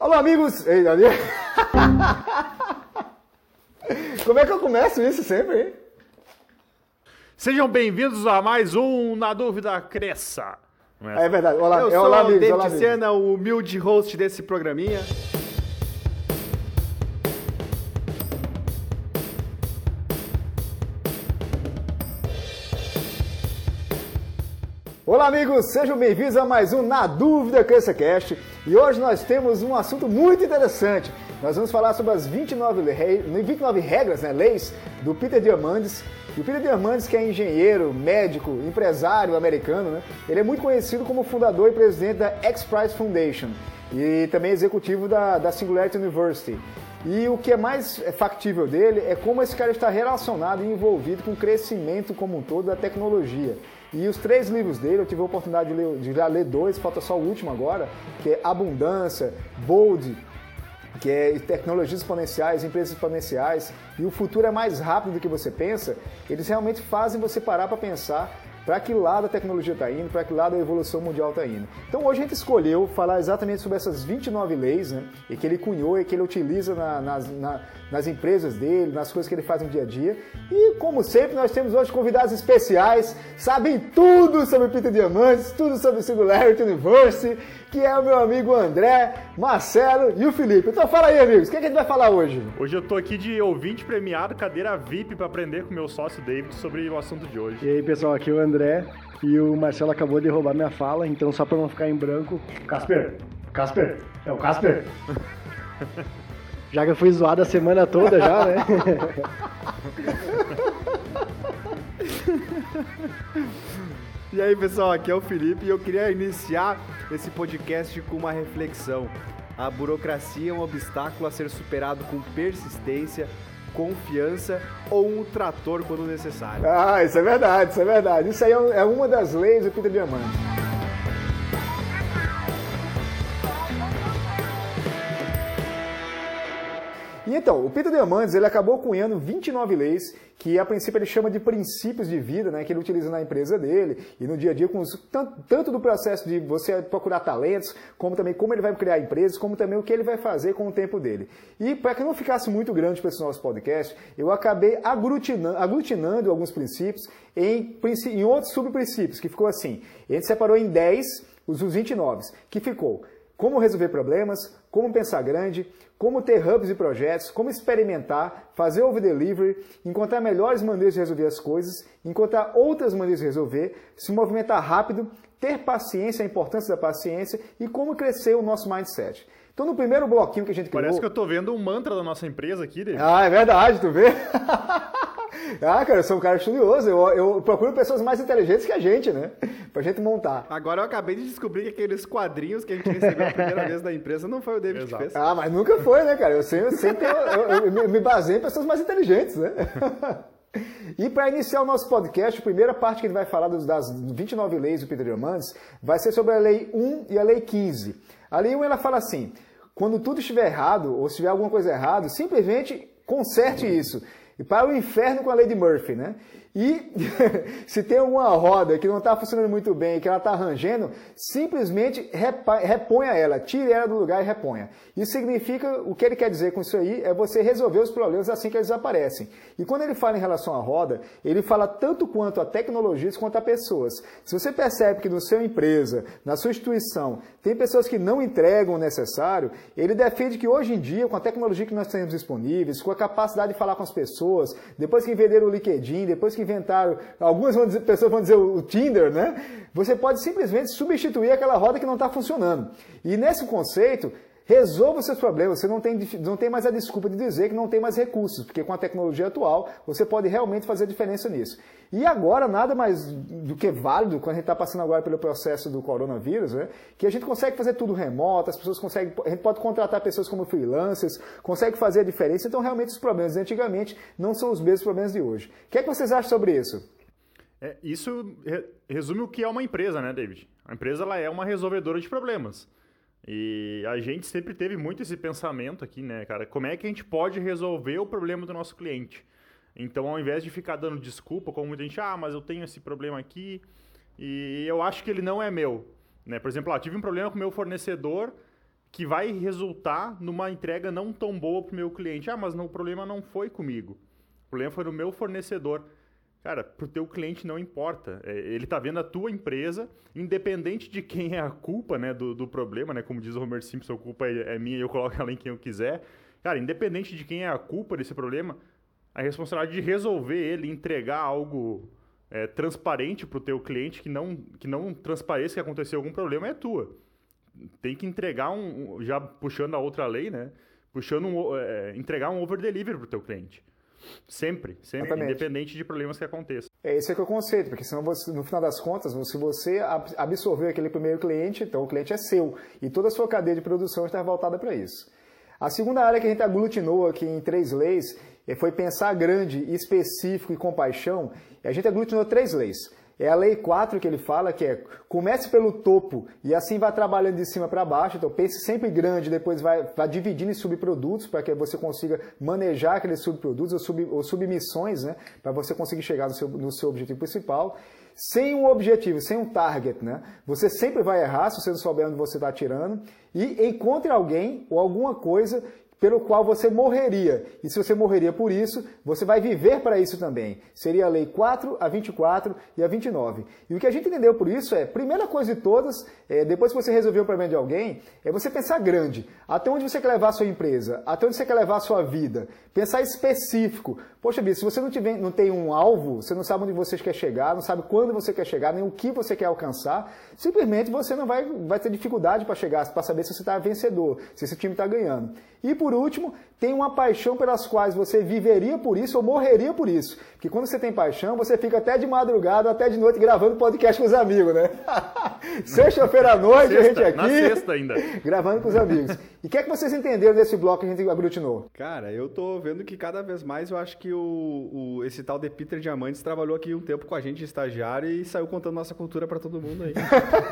Alô, amigos! Ei, Daniel. Como é que eu começo isso sempre, hein? Sejam bem-vindos a mais um Na Dúvida Cresça. Não É verdade. Olá, Eu é, sou olá, o amigos. David Olá, o humilde host desse programinha. Olá, amigos! Sejam bem-vindos a mais um Na Dúvida Cresça Cast. E hoje nós temos um assunto muito interessante. Nós vamos falar sobre as 29, rei- 29 regras, né, leis, do Peter Diamandis. E o Peter Diamandis, que é engenheiro, médico, empresário americano, né? Ele é muito conhecido como fundador e presidente da X-Prize Foundation e também executivo da, da Singularity University. E o que é mais factível dele é como esse cara está relacionado e envolvido com o crescimento como um todo da tecnologia. E os três livros dele, eu tive a oportunidade de ler, de já ler dois, falta só o último agora, que é Abundância, Bold, que é tecnologias exponenciais, empresas exponenciais, e o futuro é mais rápido do que você pensa, eles realmente fazem você parar para pensar para que lado a tecnologia está indo, para que lado a evolução mundial está indo. Então hoje a gente escolheu falar exatamente sobre essas 29 leis, né, e que ele cunhou e que ele utiliza na- nas, na- nas empresas dele, nas coisas que ele faz no dia a dia. E como sempre, nós temos hoje convidados especiais, sabem tudo sobre Peter Diamantes, tudo sobre Singularity University, que é o meu amigo André, Marcelo e o Felipe. Então fala aí, amigos, o que, é que a gente vai falar hoje? Hoje eu tô aqui de ouvinte premiado, cadeira VIP, para aprender com o meu sócio David sobre o assunto de hoje. E aí, pessoal, aqui é o André e o Marcelo acabou de roubar minha fala, então só pra não ficar em branco, Casper, Casper, é o Casper. Já que eu fui zoado a semana toda já, né? E aí, pessoal, aqui é o Felipe e eu queria iniciar esse podcast com uma reflexão. A burocracia é um obstáculo a ser superado com persistência, confiança ou um trator quando necessário. Ah, isso é verdade, isso é verdade. Isso aí é é uma das leis do Peter Diamandis. Então, o Peter Diamandis ele acabou cunhando 29 leis que a princípio ele chama de princípios de vida, né, que ele utiliza na empresa dele e no dia a dia, com os- tanto, tanto do processo de você procurar talentos, como também como ele vai criar empresas, como também o que ele vai fazer com o tempo dele. E para que não ficasse muito grande para esse nosso podcast, eu acabei aglutinando, aglutinando alguns princípios em, em outros subprincípios, que ficou assim. A gente separou em 10 os os 29, que ficou como resolver problemas, como pensar grande, como ter hubs e projetos, como experimentar, fazer over delivery, encontrar melhores maneiras de resolver as coisas, encontrar outras maneiras de resolver, se movimentar rápido, ter paciência, a importância da paciência e como crescer o nosso mindset. Então, no primeiro bloquinho que a gente criou... Parece que eu tô vendo um mantra da nossa empresa aqui, David. Ah, é verdade, tu vê? ah, cara, eu sou um cara estudioso, eu, eu procuro pessoas mais inteligentes que a gente, né? Pra gente montar. Agora eu acabei de descobrir que aqueles quadrinhos que a gente recebeu a primeira vez da empresa não foi o David Exato. que fez. Ah, mas nunca foi, né, cara? Eu sempre, sempre eu, eu- eu me- me baseio em pessoas mais inteligentes, né? E para iniciar o nosso podcast, a primeira parte que ele vai falar dos, das 29 leis do Peter Diamandis vai ser sobre a Lei 1 e a Lei 15. A Lei 1 ela fala assim: quando tudo estiver errado ou se tiver alguma coisa errada, simplesmente conserte isso. E para o inferno com a lei de Murphy, né? E se tem uma roda que não está funcionando muito bem, que ela está rangendo, simplesmente reponha ela, tire ela do lugar e reponha. Isso significa, o que ele quer dizer com isso aí, é você resolver os problemas assim que eles aparecem. E quando ele fala em relação à roda, ele fala tanto quanto a tecnologias quanto a pessoas. Se você percebe que no seu empresa, na sua instituição, tem pessoas que não entregam o necessário, ele defende que hoje em dia, com a tecnologia que nós temos disponíveis, com a capacidade de falar com as pessoas, depois que venderam o LinkedIn, depois que inventaram, algumas vão dizer- pessoas vão dizer o Tinder, né? Você pode simplesmente substituir aquela roda que não está funcionando. E nesse conceito, Resolva os seus problemas. Você não tem, não tem mais a desculpa de dizer que não tem mais recursos, porque com a tecnologia atual você pode realmente fazer diferença nisso. E agora, nada mais do que válido, quando a gente está passando agora pelo processo do coronavírus, né, que a gente consegue fazer tudo remoto, as pessoas conseguem, a gente pode contratar pessoas como freelancers, consegue fazer a diferença. Então, realmente, os problemas de antigamente não são os mesmos problemas de hoje. O que, é que vocês acham sobre isso? É, isso re- resume o que é uma empresa, né, David? A empresa ela é uma resolvedora de problemas. E a gente sempre teve muito esse pensamento aqui, né, cara? Como é que a gente pode resolver o problema do nosso cliente? Então, ao invés de ficar dando desculpa, como muita gente, ah, mas eu tenho esse problema aqui e eu acho que ele não é meu. Né? Por exemplo, ah, tive um problema com o meu fornecedor que vai resultar numa entrega não tão boa para o meu cliente. Ah, mas não, o problema não foi comigo. O problema foi no meu fornecedor. Cara, para o teu cliente não importa. É, ele está vendo a tua empresa, independente de quem é a culpa né, do, do problema, né? Como diz o Homer Simpson, a culpa é, é minha e eu coloco ela em quem eu quiser. Cara, independente de quem é a culpa desse problema, a responsabilidade de resolver ele, entregar algo é, transparente para o teu cliente, que não, que não transpareça que aconteceu algum problema, é tua. Tem que entregar um, já puxando a outra lei, né? Puxando um, é, entregar um over delivery para o teu cliente. Sempre, sempre, Exatamente. independente de problemas que aconteçam. É esse é que é o conceito, porque senão você, no final das contas, se você absorveu aquele primeiro cliente, então o cliente é seu e toda a sua cadeia de produção está voltada para isso. A segunda área que a gente aglutinou aqui em três leis eh, foi pensar grande, específico e compaixão. A gente aglutinou três leis. É a lei 4 que ele fala, que é comece pelo topo e assim vai trabalhando de cima para baixo. Então pense sempre grande, depois vai, vai dividindo em subprodutos para que você consiga manejar aqueles subprodutos ou, sub, ou submissões, né? Para você conseguir chegar no seu, no seu objetivo principal. Sem um objetivo, sem um target, né? Você sempre vai errar se você não souber onde você está atirando. E encontre alguém ou alguma coisa pelo qual você morreria. E se você morreria por isso, você vai viver para isso também. Seria a lei 4, a 24 e a 29. E o que a gente entendeu por isso é, primeira coisa de todas, é, depois que você resolveu o problema de alguém, é você pensar grande. Até onde você quer levar a sua empresa? Até onde você quer levar a sua vida? Pensar específico. Poxa vida, se você não, tiver, não tem um alvo, você não sabe onde você quer chegar, não sabe quando você quer chegar, nem o que você quer alcançar, simplesmente você não vai, vai ter dificuldade para chegar, para saber se você está vencedor, se esse time está ganhando. E por último, tem uma paixão pelas quais você viveria por isso ou morreria por isso. Porque quando você tem paixão, você fica até de madrugada, até de noite gravando podcast com os amigos, né? Sexta-feira à noite, sexta, a gente aqui. Na sexta ainda. Gravando com os amigos. E o que é que vocês entenderam desse bloco que a gente aglutinou? Cara, eu tô vendo que cada vez mais eu acho que o, o esse tal de Peter Diamantes trabalhou aqui um tempo com a gente de estagiário e saiu contando nossa cultura para todo mundo aí.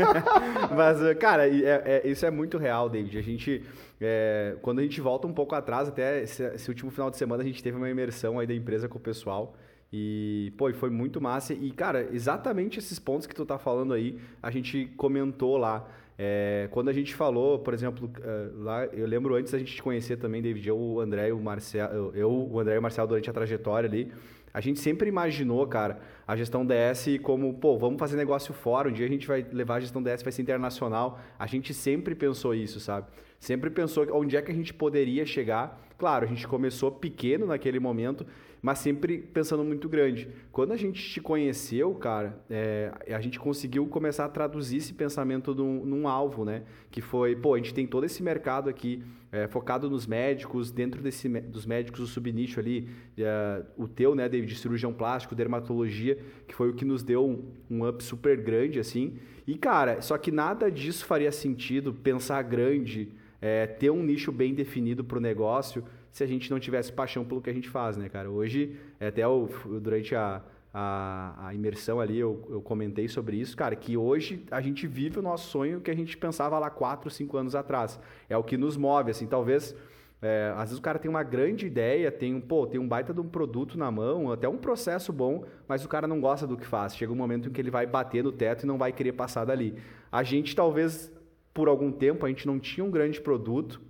Mas, cara, é, é, isso é muito real, David. A gente é, quando a gente volta um pouco atrás, até esse, esse, último final de semana, a gente teve uma imersão aí da empresa com o pessoal. E, pô, foi muito massa. E, cara, exatamente esses pontos que tu tá falando aí, a gente comentou lá. É, quando a gente falou, por exemplo, é, lá, eu lembro antes da gente te conhecer também, David, eu, o André e o Marcel, eu, o André e o Marcel durante a trajetória ali, a gente sempre imaginou, cara, a gestão DS como, pô, vamos fazer negócio fora, um dia a gente vai levar a gestão DS, vai ser internacional. A gente sempre pensou isso, sabe? Sempre pensou onde é que a gente poderia chegar. Claro, a gente começou pequeno naquele momento, mas sempre pensando muito grande. Quando a gente te conheceu, cara, é, a gente conseguiu começar a traduzir esse pensamento num, num, alvo, né? Que foi, pô, a gente tem todo esse mercado aqui é, focado nos médicos, dentro desse, dos médicos, o subnicho ali, é, o teu, né, David, de cirurgião plástico, dermatologia, que foi o que nos deu um, um up super grande, assim. E, cara, só que nada disso faria sentido pensar grande, é, ter um nicho bem definido para o negócio se a gente não tivesse paixão pelo que a gente faz, né, cara? Hoje, até o, durante a, a, a, imersão ali, eu, eu comentei sobre isso, cara, que hoje a gente vive o nosso sonho que a gente pensava lá 4, 5 anos atrás. É o que nos move, assim, talvez... É, às vezes o cara tem uma grande ideia, tem um, pô, tem um baita de um produto na mão, até um processo bom, mas o cara não gosta do que faz. Chega um momento em que ele vai bater no teto e não vai querer passar dali. A gente talvez por algum tempo a gente não tinha um grande produto,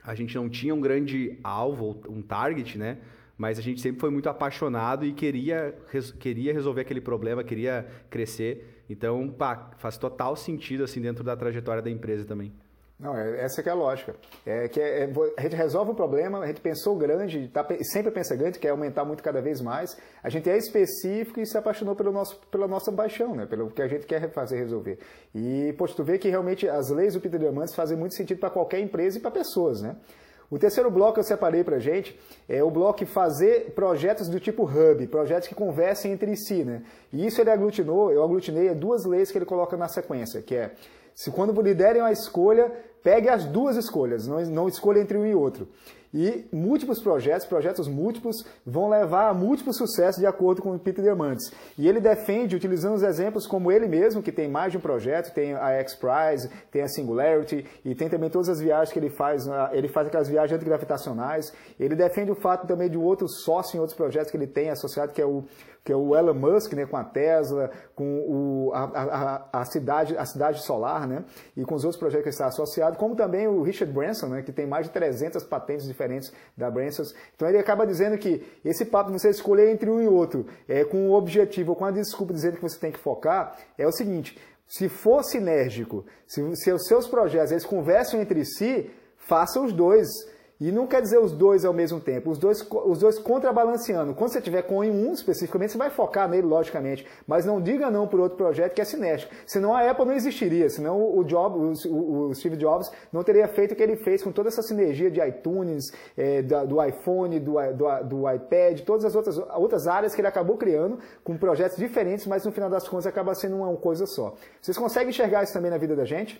a gente não tinha um grande alvo, um target, né? Mas a gente sempre foi muito apaixonado e queria, res, queria resolver aquele problema, queria crescer. Então, pá, faz total sentido assim dentro da trajetória da empresa também. Não, é, essa que é a lógica. É que é, é a gente resolve o problema, a gente pensou grande, tá, sempre pensa grande, quer aumentar muito cada vez mais. A gente é específico e se apaixonou pelo nosso, pela nossa paixão, né? pelo que a gente quer fazer resolver. E, poxa, tu vê que realmente as leis do Peter Diamandis fazem muito sentido para qualquer empresa e para pessoas, né? O terceiro bloco que eu separei para gente é o bloco fazer projetos do tipo hub, projetos que conversem entre si, né? E isso ele aglutinou, eu aglutinei duas leis que ele coloca na sequência, que é se quando lhe derem a escolha, pegue as duas escolhas, não, não escolha entre um e outro. E múltiplos projetos, projetos múltiplos, vão levar a múltiplos sucessos de acordo com o Peter Diamandis. E ele defende, utilizando os exemplos como ele mesmo, que tem mais de um projeto, tem a X-Prize, tem a Singularity, e tem também todas as viagens que ele faz, ele faz aquelas viagens antigravitacionais. Ele defende o fato também de outro sócio em outros projetos que ele tem associado, que é o que é o Elon Musk, né, com a Tesla, com o, a, a, a, cidade, a cidade solar, né, e com os outros projetos que está associado. como também o Richard Branson, né, que tem mais de 300 patentes diferentes da Branson. Então ele acaba dizendo que esse papo de você escolher entre um e outro, é, com o objetivo ou com a desculpa dizendo que você tem que focar, é o seguinte, se for sinérgico, se, se os seus projetos eles conversam entre si, faça os dois. E não quer dizer os dois ao mesmo tempo, os dois, os dois contrabalanceando. Quando você tiver com um especificamente, você vai focar nele, logicamente. Mas não diga não por outro projeto que é sinérgico. Senão a Apple não existiria, senão o, Job, o, o Steve Jobs não teria feito o que ele fez com toda essa sinergia de iTunes, é, do, do, iPhone, do, do, do, iPad, todas as outras, outras áreas que ele acabou criando, com projetos diferentes, mas no final das contas acaba sendo uma coisa só. Vocês conseguem enxergar isso também na vida da gente?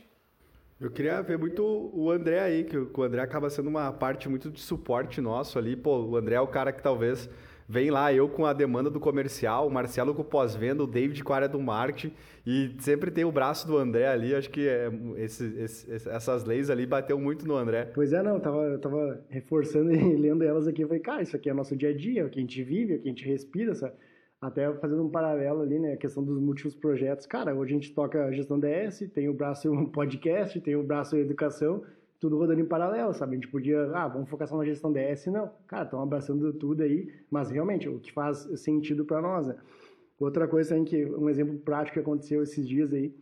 Eu queria ver muito o André aí, que o André acaba sendo uma parte muito de suporte nosso ali. Pô, o André é o cara que talvez vem lá, eu com a demanda do comercial, o Marcelo com o pós-venda, o David com a área do marketing, e sempre tem o braço do André ali. Acho que é, esse, esse, essas leis ali bateu muito no André. Pois é, não, eu tava, eu tava reforçando e lendo elas aqui. Eu falei, cara, isso aqui é nosso dia a dia, é o que a gente vive, é o que a gente respira, sabe? Até fazendo um paralelo ali, né, a questão dos múltiplos projetos. Cara, hoje a gente toca gestão DS, tem o braço podcast, tem o braço educação, tudo rodando em paralelo, sabe? A gente podia, ah, vamos focar só na gestão DS, não. Cara, estão abraçando tudo aí, mas realmente, o que faz sentido para nós, né? Outra coisa também que, um exemplo prático que aconteceu esses dias aí,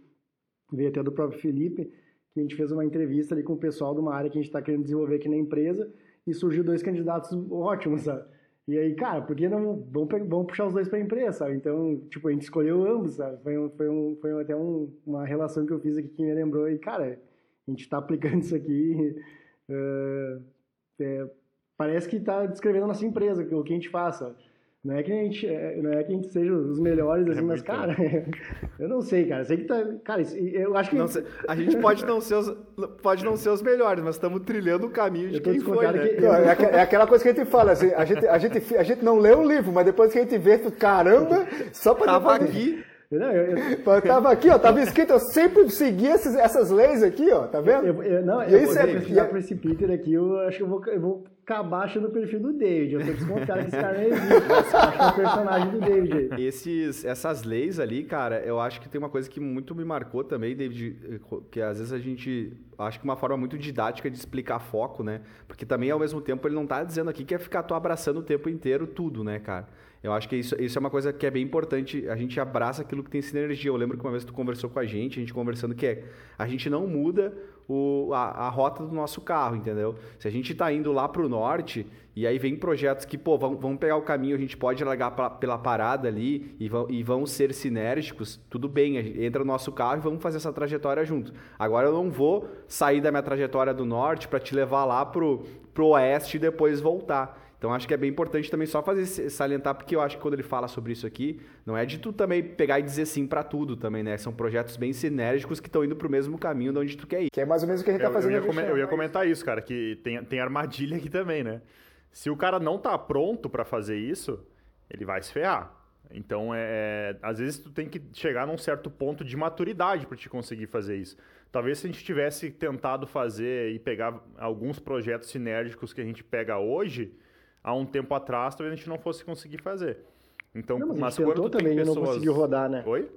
veio até do próprio Felipe, que a gente fez uma entrevista ali com o pessoal de uma área que a gente está querendo desenvolver aqui na empresa, e surgiu dois candidatos ótimos, sabe? E aí, cara, por que não vamos, vamos puxar os dois para a empresa, sabe? Então, tipo, a gente escolheu ambos, sabe? Foi, um, foi, um, foi até um, uma relação que eu fiz aqui que me lembrou. E, cara, a gente está aplicando isso aqui. Uh, é, parece que está descrevendo a nossa empresa, o que a gente faça. Não é que a gente, é, não é que a gente seja os melhores, é assim, é mas, cara, eu não sei, cara. Sei que tá. Cara, eu acho que. Não, a gente pode não, ser os, pode não ser os melhores, mas estamos trilhando o caminho de quem foi. Né? Que... Não, é, é, aquela coisa que a gente fala, assim, a gente, a, gente, a gente não lê o livro, mas depois que a gente vê, caramba, só para. Tava depois... aqui. Não, eu, eu... Tava aqui, ó, tava escrito, eu sempre segui esses, essas leis aqui, ó, tá vendo? Eu, eu, não, eu, vou é, por esse Peter aqui, eu acho que eu vou, eu vou acabar achando o perfil do David. Eu tô desconfiado que esse cara não existe, mas é personagem do David. Esses, essas leis ali, cara, eu acho que tem uma coisa que muito me marcou também, David, que às vezes a gente acho que uma forma muito didática de explicar foco, né? Porque também ao mesmo tempo ele não tá dizendo aqui que é ficar tu abraçando o tempo inteiro tudo, né, cara? Eu acho que isso, isso é uma coisa que é bem importante. A gente abraça aquilo que tem sinergia. Eu lembro que uma vez tu conversou com a gente, a gente conversando que é a gente não muda o, a, a rota do nosso carro, entendeu? Se a gente está indo lá para o norte e aí vem projetos que, pô, vamos, vamos pegar o caminho, a gente pode largar pra, pela parada ali e vão, e vão ser sinérgicos, tudo bem, entra no nosso carro e vamos fazer essa trajetória junto. Agora eu não vou sair da minha trajetória do norte para te levar lá pro, pro oeste e depois voltar. Então acho que é bem importante também só fazer salientar, porque eu acho que quando ele fala sobre isso aqui, não é de tu também pegar e dizer sim para tudo também, né? São projetos bem sinérgicos que estão indo pro mesmo caminho de onde tu quer ir. Que é mais ou menos o que a gente tá fazendo eu ia, com... eu ia comentar isso, cara, que tem, tem armadilha aqui também, né? Se o cara não tá pronto para fazer isso, ele vai se ferrar. Então, é, às vezes tu tem que chegar num certo ponto de maturidade para te conseguir fazer isso. Talvez se a gente tivesse tentado fazer e pegar alguns projetos sinérgicos que a gente pega hoje, há um tempo atrás, talvez a gente não fosse conseguir fazer. Então, não, mas, gente tentou também pessoas... e não conseguiu rodar, né? Oi?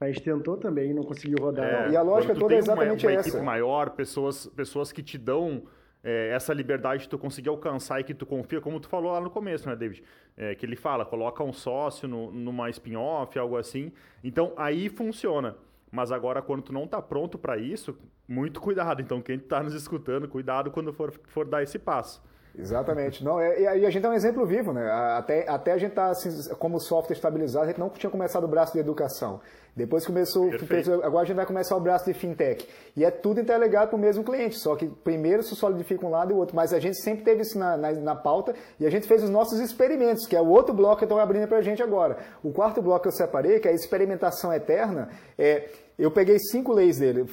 A gente tentou também e não conseguiu rodar. É, e a lógica toda é exatamente uma, uma essa. equipe maior, pessoas, pessoas que te dão é, essa liberdade de tu conseguir alcançar e que tu confia, como tu falou lá no começo, né, David? É, que ele fala, coloca um sócio no, numa spin-off, algo assim. Então, aí funciona. Mas agora, quando tu não está pronto para isso, muito cuidado. Então, quem está nos escutando, cuidado quando for, for dar esse passo. Exatamente. Não, é, e a gente é um exemplo vivo, né? Até, até a gente tá, assim, como software estabilizado, a gente não tinha começado o braço de educação. Depois começou, agora a gente vai começar o braço de fintech. E é tudo interligado para o mesmo cliente, só que primeiro se solidifica um lado e o outro. Mas a gente sempre teve isso na, na, na pauta e a gente fez os nossos experimentos, que é o outro bloco que estão abrindo para a gente agora. O quarto bloco que eu separei, que é a experimentação eterna, é, eu peguei cinco leis dele,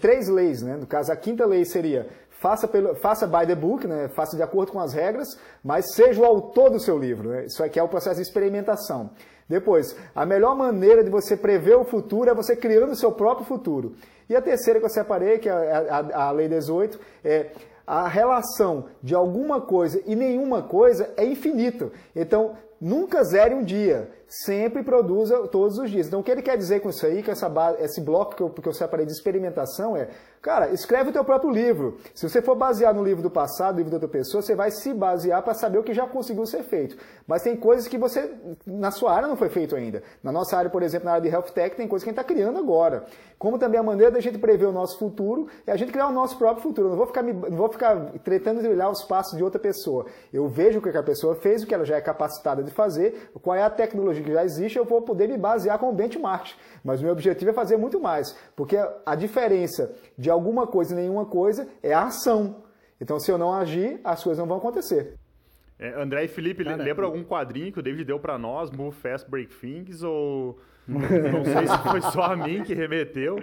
três leis, né? No caso, a quinta lei seria faça, pelo, faça by the book, né? faça de acordo com as regras, mas seja o autor do seu livro. Né? Isso aqui é o processo de experimentação. Depois, a melhor maneira de você prever o futuro é você criando o seu próprio futuro. E a terceira que eu separei, que é a, a, a Lei 18, é a relação de alguma coisa e nenhuma coisa é infinito. Então, nunca zere um dia. sempre produza todos os dias. Então, o que ele quer dizer com isso aí, que essa base, esse bloco que eu, que eu separei de experimentação é, cara, escreve o teu próprio livro. Se você for basear no livro do passado, no livro de outra pessoa, você vai se basear para saber o que já conseguiu ser feito. Mas tem coisas que você, na sua área, não foi feito ainda. Na nossa área, por exemplo, na área de health tech, tem coisas que a gente está criando agora. Como também a maneira da gente prever o nosso futuro é a gente criar o nosso próprio futuro. Eu não vou ficar, me, não vou ficar tretando de olhar os passos de outra pessoa. Eu vejo o que a pessoa fez, o que ela já é capacitada de fazer, qual é a tecnologia que já existe, eu vou poder me basear com o benchmark. Mas o meu objetivo é fazer muito mais, porque a diferença de alguma coisa e nenhuma coisa é a ação. Então, se eu não agir, as coisas não vão acontecer. É, André e Felipe, Cara, lembra algum quadrinho que o David deu para nós, Move Fast, Break Things, ou não sei se foi só a mim que remeteu.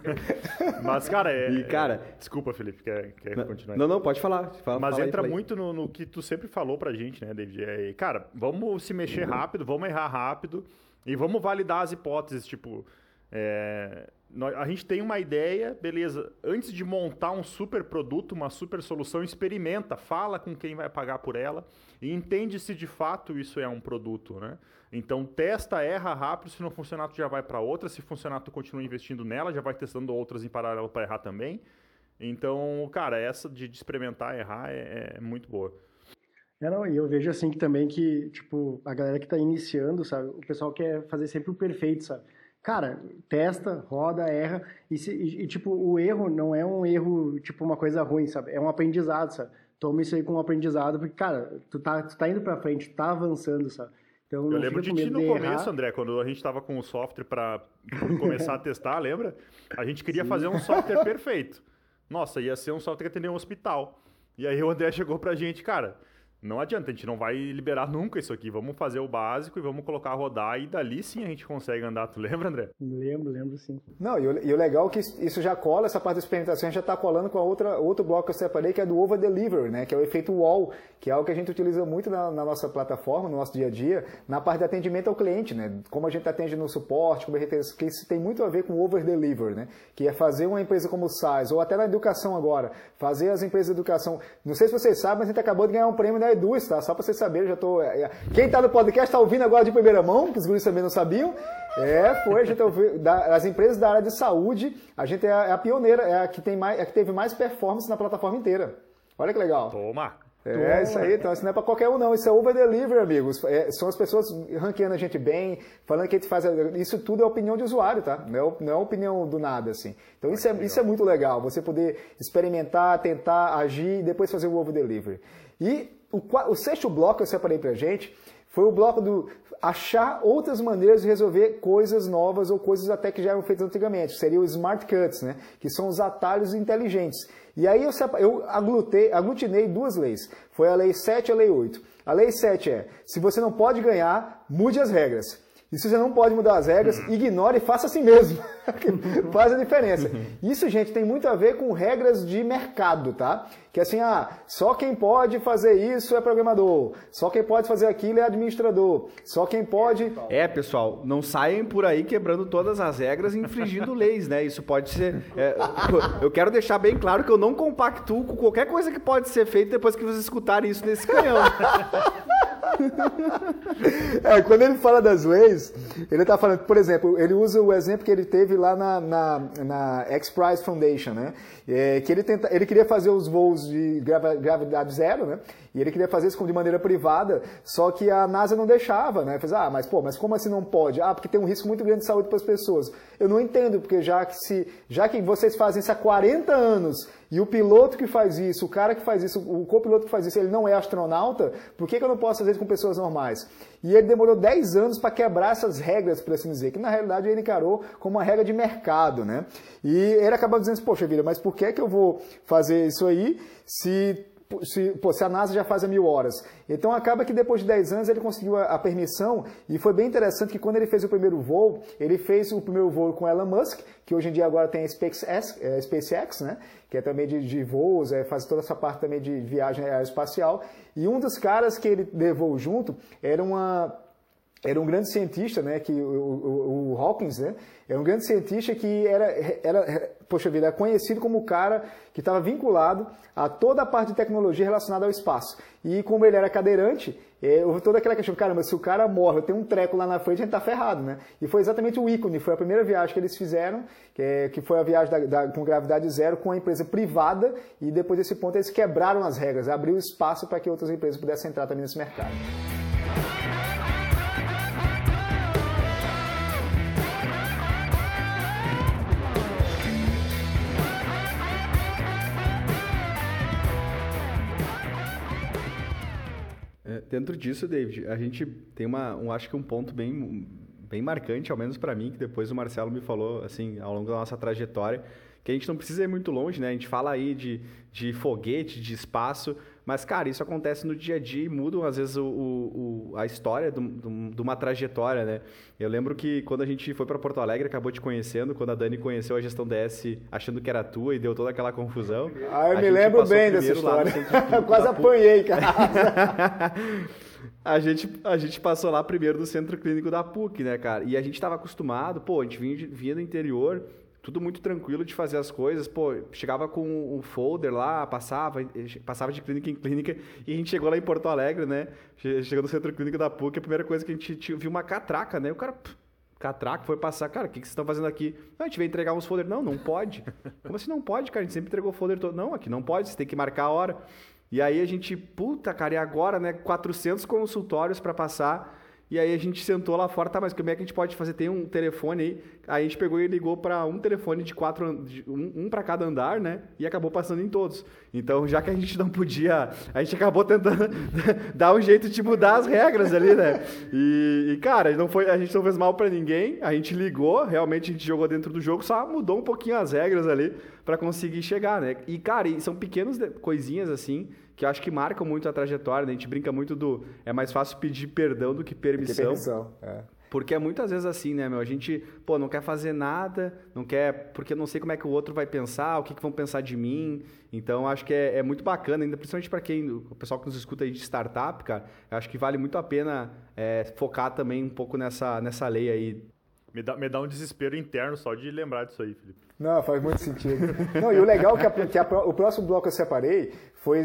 Mas, cara, é. E, cara, desculpa, Felipe, quer, quer não, continuar? Não, não, pode falar. Fala, Mas fala entra aí, muito no, no, que tu sempre falou pra gente, né, David? É, cara, vamos se mexer rápido, vamos errar rápido e vamos validar as hipóteses. Tipo, é, a gente tem uma ideia, beleza. Antes de montar um super produto, uma super solução, experimenta, fala com quem vai pagar por ela e entende se de fato isso é um produto, né? Então testa, erra rápido, se não funcionar tu já vai para outra, se funcionar tu continua investindo nela, já vai testando outras em paralelo para errar também. Então, cara, essa de, experimentar, errar é, é muito boa. É, não, e eu vejo assim que também que, tipo, a galera que está iniciando, sabe, o pessoal quer fazer sempre o perfeito, sabe? Cara, testa, roda, erra, e, se, e, e, tipo, o erro não é um erro, tipo, uma coisa ruim, sabe? É um aprendizado, sabe? Toma isso aí como um aprendizado, porque, cara, tu tá, tu tá indo pra frente, tu tá avançando, sabe? Então, eu lembro de ti no começo, André, quando a gente estava com o software para começar a testar, lembra? A gente queria Sim. fazer um software perfeito. Nossa, ia ser um software que atender um hospital. E aí o André chegou pra gente, cara, não adianta, a gente não vai liberar nunca isso aqui. Vamos fazer o básico e vamos colocar a rodar e dali sim a gente consegue andar. Tu lembra, André? Lembro, lembro sim. Não, e o, e o legal é que isso já cola, essa parte da experimentação já está colando com a outra, outro bloco que eu separei, que é do over delivery, né? Que é o efeito wall, que é algo que a gente utiliza muito na, na nossa plataforma, no nosso dia a dia, na parte de atendimento ao cliente, né? Como a gente atende no suporte, como a gente que isso tem muito a ver com over delivery, né? Que é fazer uma empresa como o SAIS, ou até na educação agora, fazer as empresas de educação. Não sei se vocês sabem, mas a gente acabou de ganhar um prêmio da Eduz, tá? Só para vocês saberem, já tô. É, é. Quem está no podcast está ouvindo agora de primeira mão, que os guris também não sabiam. É, foi, a gente ouviu, da, as empresas da área de saúde, a gente é a, é a pioneira, é a que tem mais, é a que teve mais performance na plataforma inteira. Olha que legal. Toma! É, isso aí, então isso não é para qualquer um não, isso é over delivery, amigos. É, são as pessoas ranqueando a gente bem, falando que a gente faz. Isso tudo é opinião de usuário, tá? Não é, não é opinião do nada, assim. Então isso é, isso é muito legal, você poder experimentar, tentar agir e depois fazer o over delivery. E o, o sexto bloco que eu separei pra gente foi o bloco do achar outras maneiras de resolver coisas novas ou coisas até que já eram feitas antigamente. Seria os smart cuts, né? que são os atalhos inteligentes. E aí eu, eu aglutei, aglutinei duas leis. Foi a lei 7 e a lei 8. A lei 7 é, se você não pode ganhar, mude as regras. E se você não pode mudar as regras, uhum. ignore e faça assim mesmo. Faz a diferença. Isso, gente, tem muito a ver com regras de mercado, tá? Que assim, ah, só quem pode fazer isso é programador, só quem pode fazer aquilo é administrador, só quem pode. É, pessoal, não saem por aí quebrando todas as regras e infringindo leis, né? Isso pode ser. É, eu quero deixar bem claro que eu não compactuo com qualquer coisa que pode ser feita depois que vocês escutarem isso nesse canhão. é, quando ele fala das leis, ele está falando, por exemplo, ele usa o exemplo que ele teve lá na, na, na X-Prize Foundation, né? É, que ele, tenta, ele queria fazer os voos de gravidade zero, né? E ele queria fazer isso de maneira privada, só que a NASA não deixava, né? Fez, ah, mas pô, mas como assim não pode? Ah, porque tem um risco muito grande de saúde para as pessoas. Eu não entendo, porque já que se, já que vocês fazem isso há 40 anos e o piloto que faz isso, o cara que faz isso, o copiloto que faz isso, ele não é astronauta, por que, que eu não posso fazer isso com pessoas normais? E ele demorou 10 anos para quebrar essas regras, por assim dizer, que na realidade ele encarou como uma regra de mercado, né? E ele acabou dizendo assim, poxa vida, mas por que, que eu vou fazer isso aí se se, pô, se a NASA já faz a mil horas. Então acaba que depois de 10 anos ele conseguiu a, a, permissão e foi bem interessante que quando ele fez o primeiro voo, ele fez o primeiro voo com Elon Musk, que hoje em dia agora tem a SpaceX, é, SpaceX né? que é também de, de voos, é, faz toda essa parte também de viagem aeroespacial. E um dos caras que ele levou junto era uma era um grande cientista, né, que o, o, o, Hawkins, né, era um grande cientista que era, era poxa vida, era conhecido como o cara que estava vinculado a toda a parte de tecnologia relacionada ao espaço. E como ele era cadeirante, é, toda aquela questão, cara, mas se o cara morre, eu tenho um treco lá na frente, a gente tá ferrado, né? E foi exatamente o ícone, foi a primeira viagem que eles fizeram, que, é, que foi a viagem da, da, com gravidade zero com a empresa privada, e depois desse ponto eles quebraram as regras, abriu espaço para que outras empresas pudessem entrar também nesse mercado. Dentro disso, David, a gente tem uma, um, acho que um ponto bem, bem marcante, ao menos para mim, que depois o Marcelo me falou, assim, ao longo da nossa trajetória, que a gente não precisa ir muito longe, né? A gente fala aí de, de foguete, de espaço, mas, cara, isso acontece no dia a dia e mudam, às vezes, o, o, a história de, de, uma trajetória, né? Eu lembro que quando a gente foi para Porto Alegre, acabou te conhecendo, quando a Dani conheceu a gestão DS achando que era tua e deu toda aquela confusão. Ah, eu me lembro bem dessa história. Quase apanhei, cara. a gente, a gente passou lá primeiro no centro clínico da PUC, né, cara? E a gente estava acostumado, pô, a gente vinha, vinha do interior, tudo muito tranquilo de fazer as coisas. Pô, chegava com um folder lá, passava, passava de clínica em clínica e a gente chegou lá em Porto Alegre, né? Chegou no centro clínico da PUC, a primeira coisa que a gente viu uma catraca, né? O cara, pff, catraca, foi passar, cara, o que, que vocês estão fazendo aqui? Não, a gente veio entregar uns folders. Não, não pode. Como assim não pode, cara? A gente sempre entregou o folder todo. Não, aqui não pode, você tem que marcar a hora. E aí a gente, puta, cara, e agora, né? 400 consultórios para passar e aí a gente sentou lá fora, tá, mas como é que a gente pode fazer? Tem um telefone aí. Aí a gente pegou e ligou para um telefone de quatro, um, um para cada andar, né? E acabou passando em todos. Então, já que a gente não podia, a gente acabou tentando dar um jeito de mudar as regras ali, né? E, e cara, não foi, a gente não fez mal para ninguém. A gente ligou, realmente a gente jogou dentro do jogo, só mudou um pouquinho as regras ali para conseguir chegar, né? E cara, e são pequenas coisinhas assim que eu acho que marcam muito a trajetória, né? A gente brinca muito do é mais fácil pedir perdão do que permissão. Que permissão, é. Porque é muitas vezes assim, né, meu? A gente, pô, não quer fazer nada, não quer, porque não sei como é que o outro vai pensar, o que, que vão pensar de mim. Então, acho que é, é muito bacana, ainda principalmente para quem, o pessoal que nos escuta aí de startup, cara, acho que vale muito a pena é, focar também um pouco nessa, nessa lei aí. Me dá, me dá um desespero interno só de lembrar disso aí, Felipe. Não, faz muito sentido. Não, e o legal é que, a, que a, o próximo bloco que eu separei foi,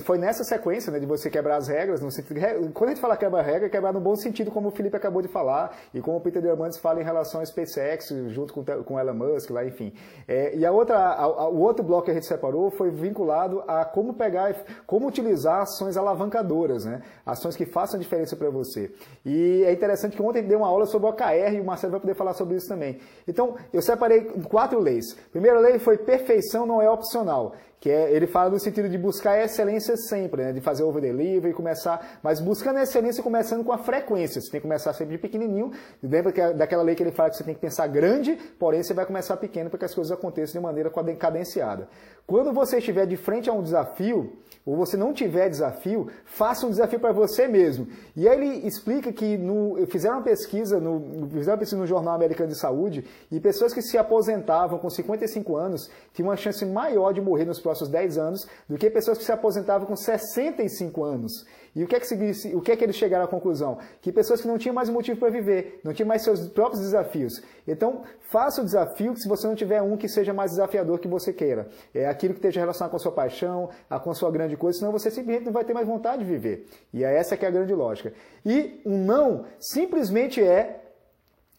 foi nessa sequência né, de você quebrar as regras. No sentido, quando a gente fala quebrar regra, é quebrar no bom sentido, como o Felipe acabou de falar, e como o Peter Diamandis fala em relação ao SpaceX, junto com, com Elon Musk, lá, enfim. É, e a outra, a, o outro bloco que a gente separou foi vinculado a como pegar, como utilizar ações alavancadoras, né? ações que façam diferença para você. E é interessante que ontem a deu uma aula sobre OKR e o Marcelo vai poder falar sobre isso também. Então, eu separei quatro leis leis. Primeira lei foi perfeição não é opcional, que é, ele fala no sentido de buscar excelência sempre, né? de fazer over delivery, começar, mas buscando excelência começando com a frequência. Você tem que começar sempre de pequenininho. Lembra que, é daquela lei que ele fala que você tem que pensar grande, porém você vai começar pequeno para que as coisas aconteçam de maneira cadenciada. Quando você estiver de frente a um desafio, ou você não tiver desafio, faça um desafio para você mesmo. E aí ele explica que no, fizeram uma pesquisa no, fizeram uma pesquisa no Jornal Americano de Saúde e pessoas que se aposentavam com 55 anos tinham uma chance maior de morrer nos próximos 10 anos do que pessoas que se aposentavam com 65 anos. E o que é que, o que, é que eles chegaram à conclusão? Que pessoas que não tinham mais motivo para viver, não tinham mais seus próprios desafios. Então, faça o desafio se você não tiver um que seja mais desafiador que você queira. É aquilo que esteja relacionado com a sua paixão, com a sua grande coisa, senão você simplesmente não vai ter mais vontade de viver. E é essa que é a grande lógica. E um não simplesmente é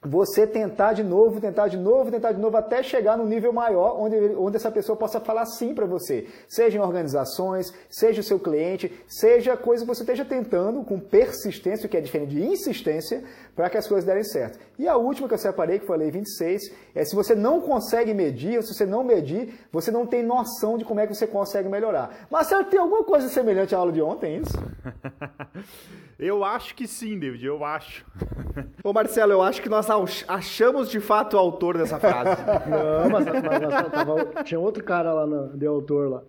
você tentar de novo, tentar de novo, tentar de novo, até chegar no nível maior, onde, onde essa pessoa possa falar sim para você. Seja em organizações, seja o seu cliente, seja coisa que você esteja tentando com persistência, que é diferente de insistência, para que as coisas derem certo. E a última que eu separei, que foi a lei 26, é se você não consegue medir, ou se você não medir, você não tem noção de como é que você consegue melhorar. Marcelo, tem alguma coisa semelhante à aula de ontem, é isso? eu acho que sim, David, eu acho. Ô Marcelo, eu acho que nós achamos de fato o autor dessa frase. Não, mas, mas, mas tava, tinha outro cara lá no, de autor lá.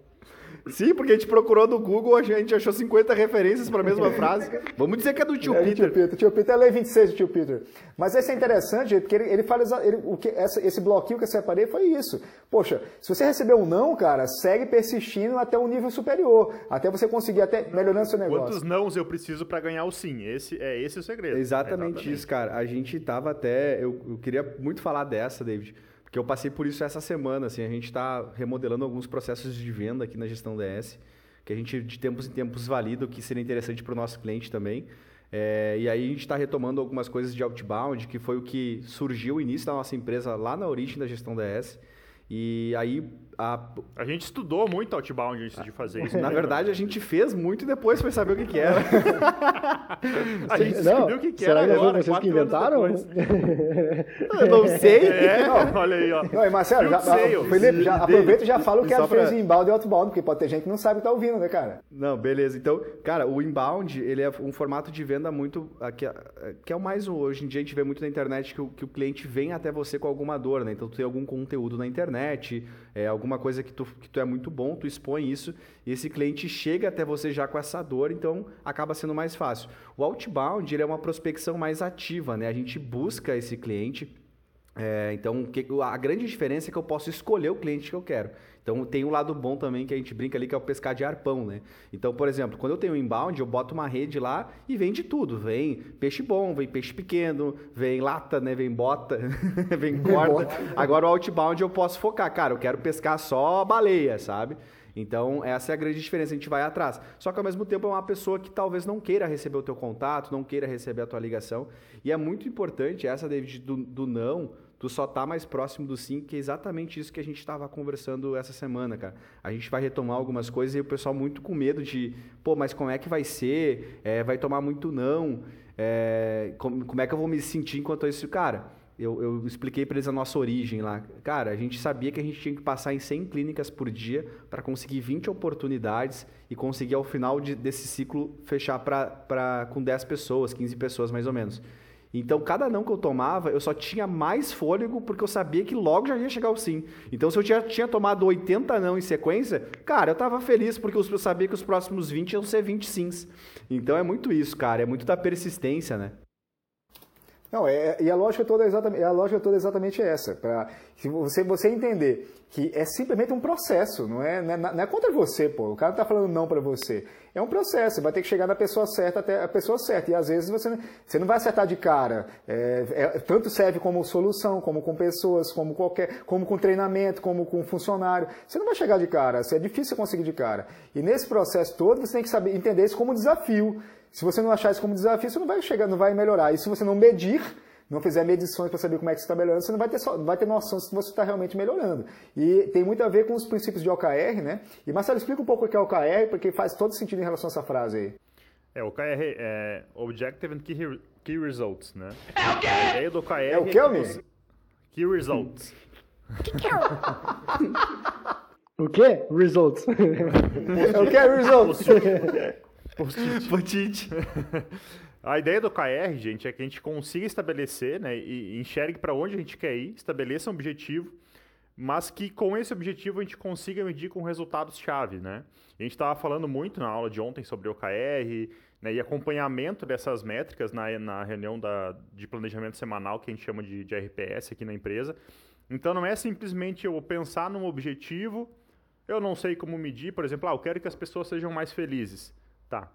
Sim, porque a gente procurou no Google, a gente achou 50 referências para a mesma frase. Vamos dizer que é do tio É, Peter. Tio Peter. Tio Peter é lei 26 do tio Peter. Mas esse é interessante, gente, porque ele, ele fala ele- o que, essa- esse bloquinho que eu separei foi isso. Poxa, se você recebeu um não, cara, segue persistindo até um nível superior. Até você conseguir até melhorando seu negócio. Quantos nãos eu preciso pra ganhar o sim? Esse é esse o segredo. Exatamente, isso, cara. A gente tava até. Eu, eu queria muito falar dessa, David, porque eu passei por isso essa semana. Assim, a gente está remodelando alguns processos de venda aqui na gestão DS, que a gente de tempos em tempos valida o que seria interessante para o nosso cliente também. É, e aí a gente está retomando algumas coisas de outbound, que foi o que surgiu o início da nossa empresa lá na origem da gestão DS. E aí, a- A gente estudou muito outbound antes de fazer isso. na verdade, a gente fez muito e depois foi saber o que, que era. a gente Não, descobriu o que, que será era que foi agora, vocês que inventaram? Eu não sei. É, olha aí, ó. Não, Marcelo, já, sales. Felipe, já, aproveita e já fala o que ela fez pra- inbound e outbound, porque pode ter gente que não sabe o que tá ouvindo, né, cara? Não, beleza. Então, cara, o inbound, ele é um formato de venda muito... Que é, que é o mais... Hoje em dia a gente vê muito na internet que o, que o cliente vem até você com alguma dor, né? Então, tu tem algum conteúdo na internet, é, alguma coisa que tu, que tu é muito bom, tu expõe isso, e esse cliente chega até você já com essa dor, então acaba sendo mais fácil. O outbound, é uma prospecção mais ativa, né? A gente busca esse cliente... É, então, que- a grande diferença é que eu posso escolher o cliente que eu quero. Então, tem um lado bom também que a gente brinca ali, que é o pescar de arpão, né? Então, por exemplo, quando eu tenho inbound, eu boto uma rede lá e vem de tudo. Vem peixe bom, vem peixe pequeno, vem lata, né? Vem bota, vem corda. Agora, o outbound eu posso focar. Cara, eu quero pescar só baleia, sabe? Então, essa é a grande diferença, a gente vai atrás. Só que ao mesmo tempo é uma pessoa que talvez não queira receber o teu contato, não queira receber a tua ligação. E é muito importante essa, David, do, do não, tu só tá mais próximo do sim, que é exatamente isso que a gente estava conversando essa semana, cara. A gente vai retomar algumas coisas e o pessoal muito com medo de, pô, mas como é que vai ser? É, vai tomar muito não? É, como, como é que eu vou me sentir enquanto isso? Cara, eu, eu expliquei para eles a nossa origem lá. Cara, a gente sabia que a gente tinha que passar em 100 clínicas por dia para conseguir 20 oportunidades e conseguir, ao final de- desse ciclo, fechar pra, pra, com 10 pessoas, 15 pessoas mais ou menos. Então, cada não que eu tomava, eu só tinha mais fôlego porque eu sabia que logo já ia chegar o sim. Então, se eu já tinha tomado 80 não em sequência, cara, eu tava feliz porque eu sabia que os próximos 20 iam ser 20 sims. Então, é muito isso, cara. É muito da persistência, né? Não, é, e a lógica toda é exatamente, a lógica toda é exatamente essa. Pra, se você, você entender que é simplesmente um processo, não é, não é, não é contra você, pô. O cara não tá falando não para você. É um processo, vai ter que chegar na pessoa certa até a pessoa certa. E às vezes você, você não vai acertar de cara. É, é- tanto serve como solução, como com pessoas, como qualquer, como com treinamento, como com funcionário. Você não vai chegar de cara, é difícil conseguir de cara. E nesse processo todo você tem que saber entender isso como desafio. Se você não achar isso como desafio, você não vai chegar, não vai melhorar. E se você não medir, não fizer medições para saber como é que você está melhorando, você não vai ter, só, não vai ter noção se você está realmente melhorando. E tem muito a ver com os princípios de OKR, né? E Marcelo, explica um pouco o que é OKR, porque faz todo sentido em relação a essa frase aí. É, o OKR é Objective and Key, Key Results, né? É o quê? A ideia do OKR É o quê, que você- Key Results. O quê? Results. É o que é Potite. A ideia do OKR, gente, é que a gente consiga estabelecer, né, e enxergue para onde a gente quer ir, estabeleça um objetivo, mas que com esse objetivo a gente consiga medir com resultados-chave, né? A gente estava falando muito na aula de ontem sobre OKR, né, e acompanhamento dessas métricas na, na reunião da, de planejamento semanal que a gente chama de, de RPS aqui na empresa. Então não é simplesmente eu pensar num objetivo, eu não sei como medir, por exemplo, ah, eu quero que as pessoas sejam mais felizes. Tá,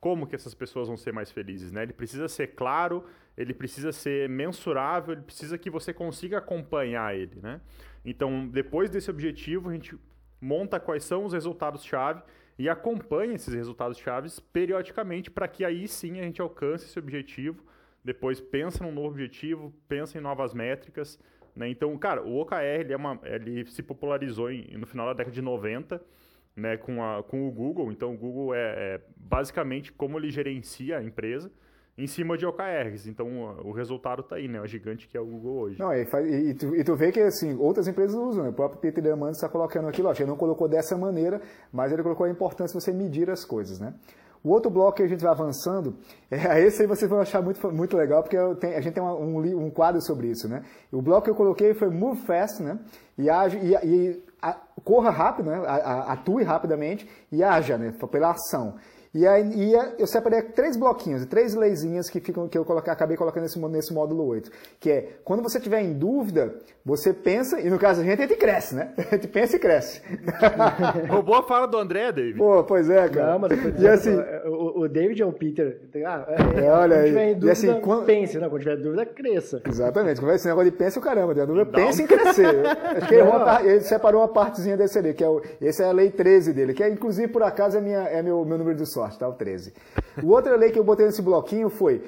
como que essas pessoas vão ser mais felizes, né? Ele precisa ser claro, ele precisa ser mensurável, ele precisa que você consiga acompanhar ele, né? Então, depois desse objetivo, a gente monta quais são os resultados-chave e acompanha esses resultados-chave periodicamente para que aí sim a gente alcance esse objetivo. Depois pensa num novo objetivo, pensa em novas métricas, né? Então, cara, o OKR ele, é uma, ele se popularizou em- no final da década de 90, né, com, a, com o Google. Então, o Google é, é basicamente como ele gerencia a empresa em cima de OKRs. Então, o, resultado está aí, né? O gigante que é o Google hoje. Não, e, faz- e tu, e tu vê que assim, outras empresas usam, né? O próprio Peter Diamandis está colocando aquilo, ó, ele não colocou dessa maneira, mas ele colocou a importância de você medir as coisas, né? O outro bloco que a gente vai avançando, é, esse aí vocês vão achar muito, muito legal, porque tenho- a gente tem um, um quadro sobre isso, né? O bloco que eu coloquei foi Move Fast, né? E, age, e, e corra rápido, né? atue rapidamente e haja né? pela ação. E aí e eu separei três bloquinhos, três leizinhas que ficam que eu coloquei, acabei colocando nesse, nesse módulo 8. Que é, quando você tiver em dúvida, você pensa, e no caso a gente, a gente cresce, né? A gente pensa e cresce. Roubou a fala do André, David. Pô, pois é, cara. Não, mas e assim, o, o David é o Peter. Ah, é, é, olha quando tiver em dúvida, e assim, quando... pense. Não, quando tiver dúvida, cresça. Exatamente. Quando esse negócio de pensa, o caramba, a dúvida, pense em crescer. Acho que ele, ele, separou uma partezinha desse ali, que é o, esse é a lei 13 dele, que é, inclusive, por acaso, é, minha, é meu, meu número de sorte, tá? O 13. O outra lei que eu botei nesse bloquinho foi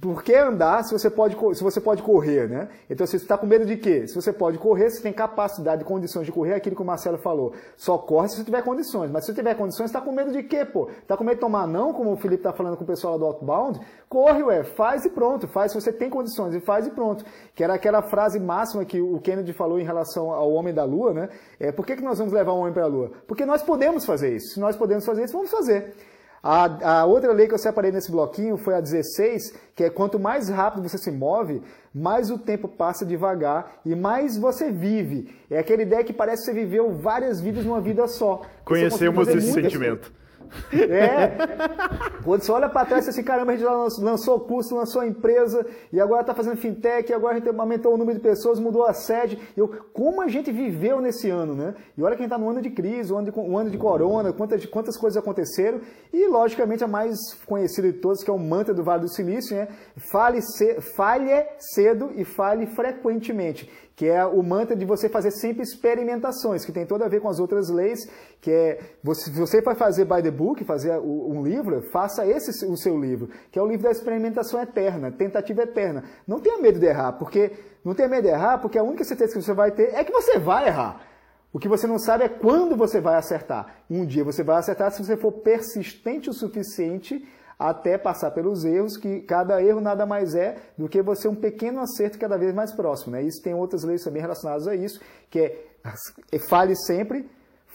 por que andar se você pode, se você pode correr, né? Então, se você está com medo de quê? Se você pode correr, você tem capacidade e condições de correr, é aquilo que o Marcelo falou. Só corre se você tiver condições. Mas se você tiver condições, está com medo de quê, pô? Está com medo de tomar não, como o Felipe está falando com o pessoal do Outbound? Corre, ué, faz e pronto. Faz se você tem condições e faz e pronto. Que era aquela frase máxima que o Kennedy falou em relação ao homem da lua, né? É, por que, que nós vamos levar um homem para a lua? Porque nós podemos fazer isso. Se nós podemos fazer isso, vamos fazer. A, a, outra lei que eu separei nesse bloquinho foi a 16, que é quanto mais rápido você se move, mais o tempo passa devagar e mais você vive. É aquela ideia que parece que você viveu várias vidas numa vida só. Conhecemos esse sentimento. É. Quando você olha para trás, você assim, caramba, a gente lançou curso, lançou a empresa, e agora está fazendo fintech, e agora a gente aumentou o número de pessoas, mudou a sede. Eu, como a gente viveu nesse ano, né? E olha quem está no ano de crise, o ano de, o ano de corona, quantas, quantas coisas aconteceram. E, logicamente, a mais conhecida de todas, que é o mantra do Vale do Silício, né? Fale, ce, falhe cedo e fale frequentemente que é o mantra de você fazer sempre experimentações, que tem toda a ver com as outras leis, que é, você, você vai fazer by the book, fazer um livro, faça esse o seu livro, que é o livro da experimentação eterna, tentativa eterna. Não tenha medo de errar, porque não tenha medo de errar, porque a única certeza que você vai ter é que você vai errar. O que você não sabe é quando você vai acertar. Um dia você vai acertar se você for persistente o suficiente até passar pelos erros, que cada erro nada mais é do que você um pequeno acerto cada vez mais próximo. Né? Isso tem outras leis também relacionadas a isso, que é, é fale sempre,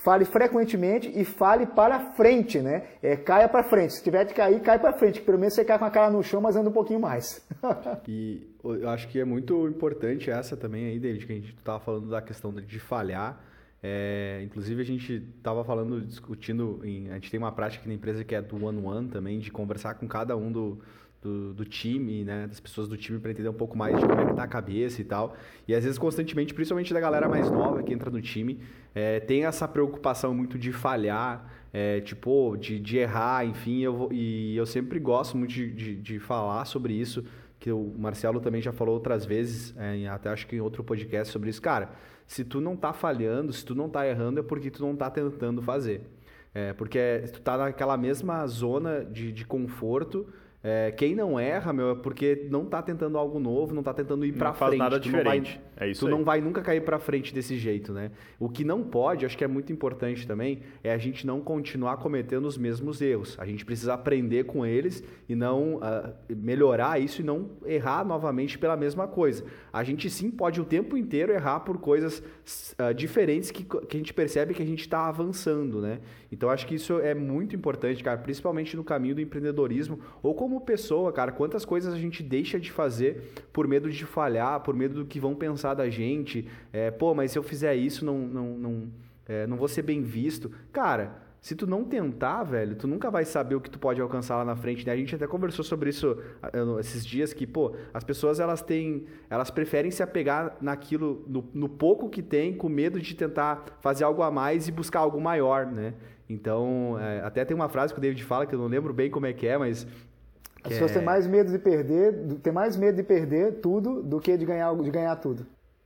fale frequentemente e fale para frente, né? É, caia para frente. Se tiver de cair, cai para frente, pelo menos você cai com a cara no chão, mas anda um pouquinho mais. e eu acho que é muito importante essa também aí, David, que a gente estava falando da questão de falhar. É, inclusive a gente estava falando, discutindo, em, a gente tem uma prática aqui na empresa que é do one-one também, de conversar com cada um do, do, do, time, né, das pessoas do time para entender um pouco mais de como é que tá a cabeça e tal. E às vezes constantemente, principalmente da galera mais nova que entra no time, é, tem essa preocupação muito de falhar, é, tipo, de, de errar, enfim, eu, e eu sempre gosto muito de, de, de falar sobre isso, que o Marcelo também já falou outras vezes, é, até acho que em outro podcast sobre isso, cara se tu não tá falhando, se tu não tá errando, é porque tu não tá tentando fazer. É, porque tu tá naquela mesma zona de, de conforto é, quem não erra, meu, é porque não tá tentando algo novo, não tá tentando ir para frente. Faz nada tu diferente. Vai, é isso tu aí. não vai nunca cair para frente desse jeito, né? O que não pode, acho que é muito importante também, é a gente não continuar cometendo os mesmos erros. A gente precisa aprender com eles e não uh, melhorar isso e não errar novamente pela mesma coisa. A gente sim pode o tempo inteiro errar por coisas uh, diferentes que, que a gente percebe que a gente está avançando, né? Então acho que isso é muito importante, cara, principalmente no caminho do empreendedorismo ou como pessoa, cara, quantas coisas a gente deixa de fazer por medo de falhar, por medo do que vão pensar da gente. É, Pô, mas se eu fizer isso, não, não, não, é, não vou ser bem visto. Cara, se tu não tentar, velho, tu nunca vai saber o que tu pode alcançar lá na frente, né? A gente até conversou sobre isso esses dias que, pô, as pessoas elas têm, elas preferem se apegar naquilo, no, no pouco que tem, com medo de tentar fazer algo a mais e buscar algo maior, né? Então, é, até tem uma frase que o David fala que eu não lembro bem como é que é, mas as pessoas têm mais medo de perder, tem mais medo de perder tudo do que de ganhar, de ganhar tudo.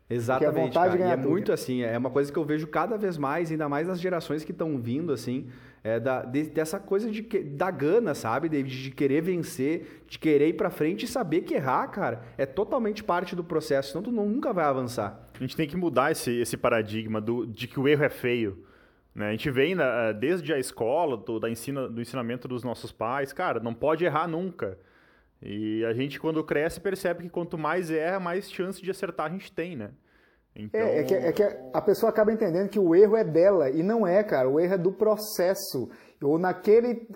Exatamente, cara. e é tudo. muito assim, é uma coisa que eu vejo cada vez mais, ainda mais nas gerações que estão vindo, assim, é da, de, dessa coisa de, da gana, sabe, David? De querer vencer, de querer ir pra frente e saber que errar, cara, é totalmente parte do processo, senão tu nunca vai avançar. A gente tem que mudar esse, esse paradigma do, de que o erro é feio. Né? A gente vem né, desde a escola, do, da ensina, do ensinamento dos nossos pais, cara, não pode errar nunca. E a gente, quando cresce, percebe que quanto mais erra, mais chance de acertar a gente tem, né? Então... É, é, que, é que a pessoa acaba entendendo que o erro é dela, e não é, cara, o erro é do processo ou naquele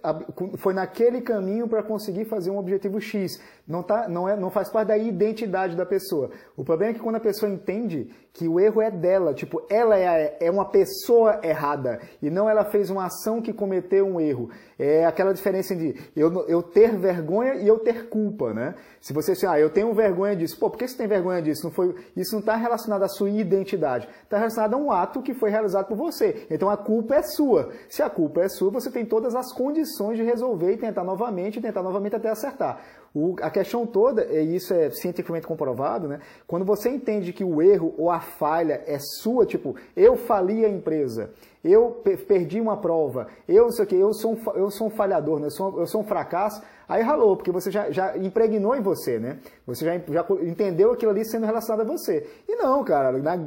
foi naquele caminho para conseguir fazer um objetivo X. Não, tá, não, é, não faz parte da identidade da pessoa. O problema é que quando a pessoa entende que o erro é dela, tipo, ela é, é uma pessoa errada e não ela fez uma ação que cometeu um erro. É aquela diferença de eu, eu ter vergonha e eu ter culpa, né? Se você assim, ah, eu tenho vergonha disso, pô, por que você tem vergonha disso? Não foi, isso não está relacionado à sua identidade, está relacionado a um ato que foi realizado por você. Então a culpa é sua. Se a culpa é sua, você tem todas as condições de resolver e tentar novamente, e tentar novamente até acertar. O, a questão toda, e isso é cientificamente comprovado, né? Quando você entende que o erro ou a falha é sua, tipo, eu fali a empresa, eu perdi uma prova, eu não sei o que, eu sou um, eu sou um falhador, né? eu, sou, eu sou um fracasso, aí ralou, porque você já, já impregnou em você, né? Você já, já entendeu aquilo ali sendo relacionado a você. E não, cara, na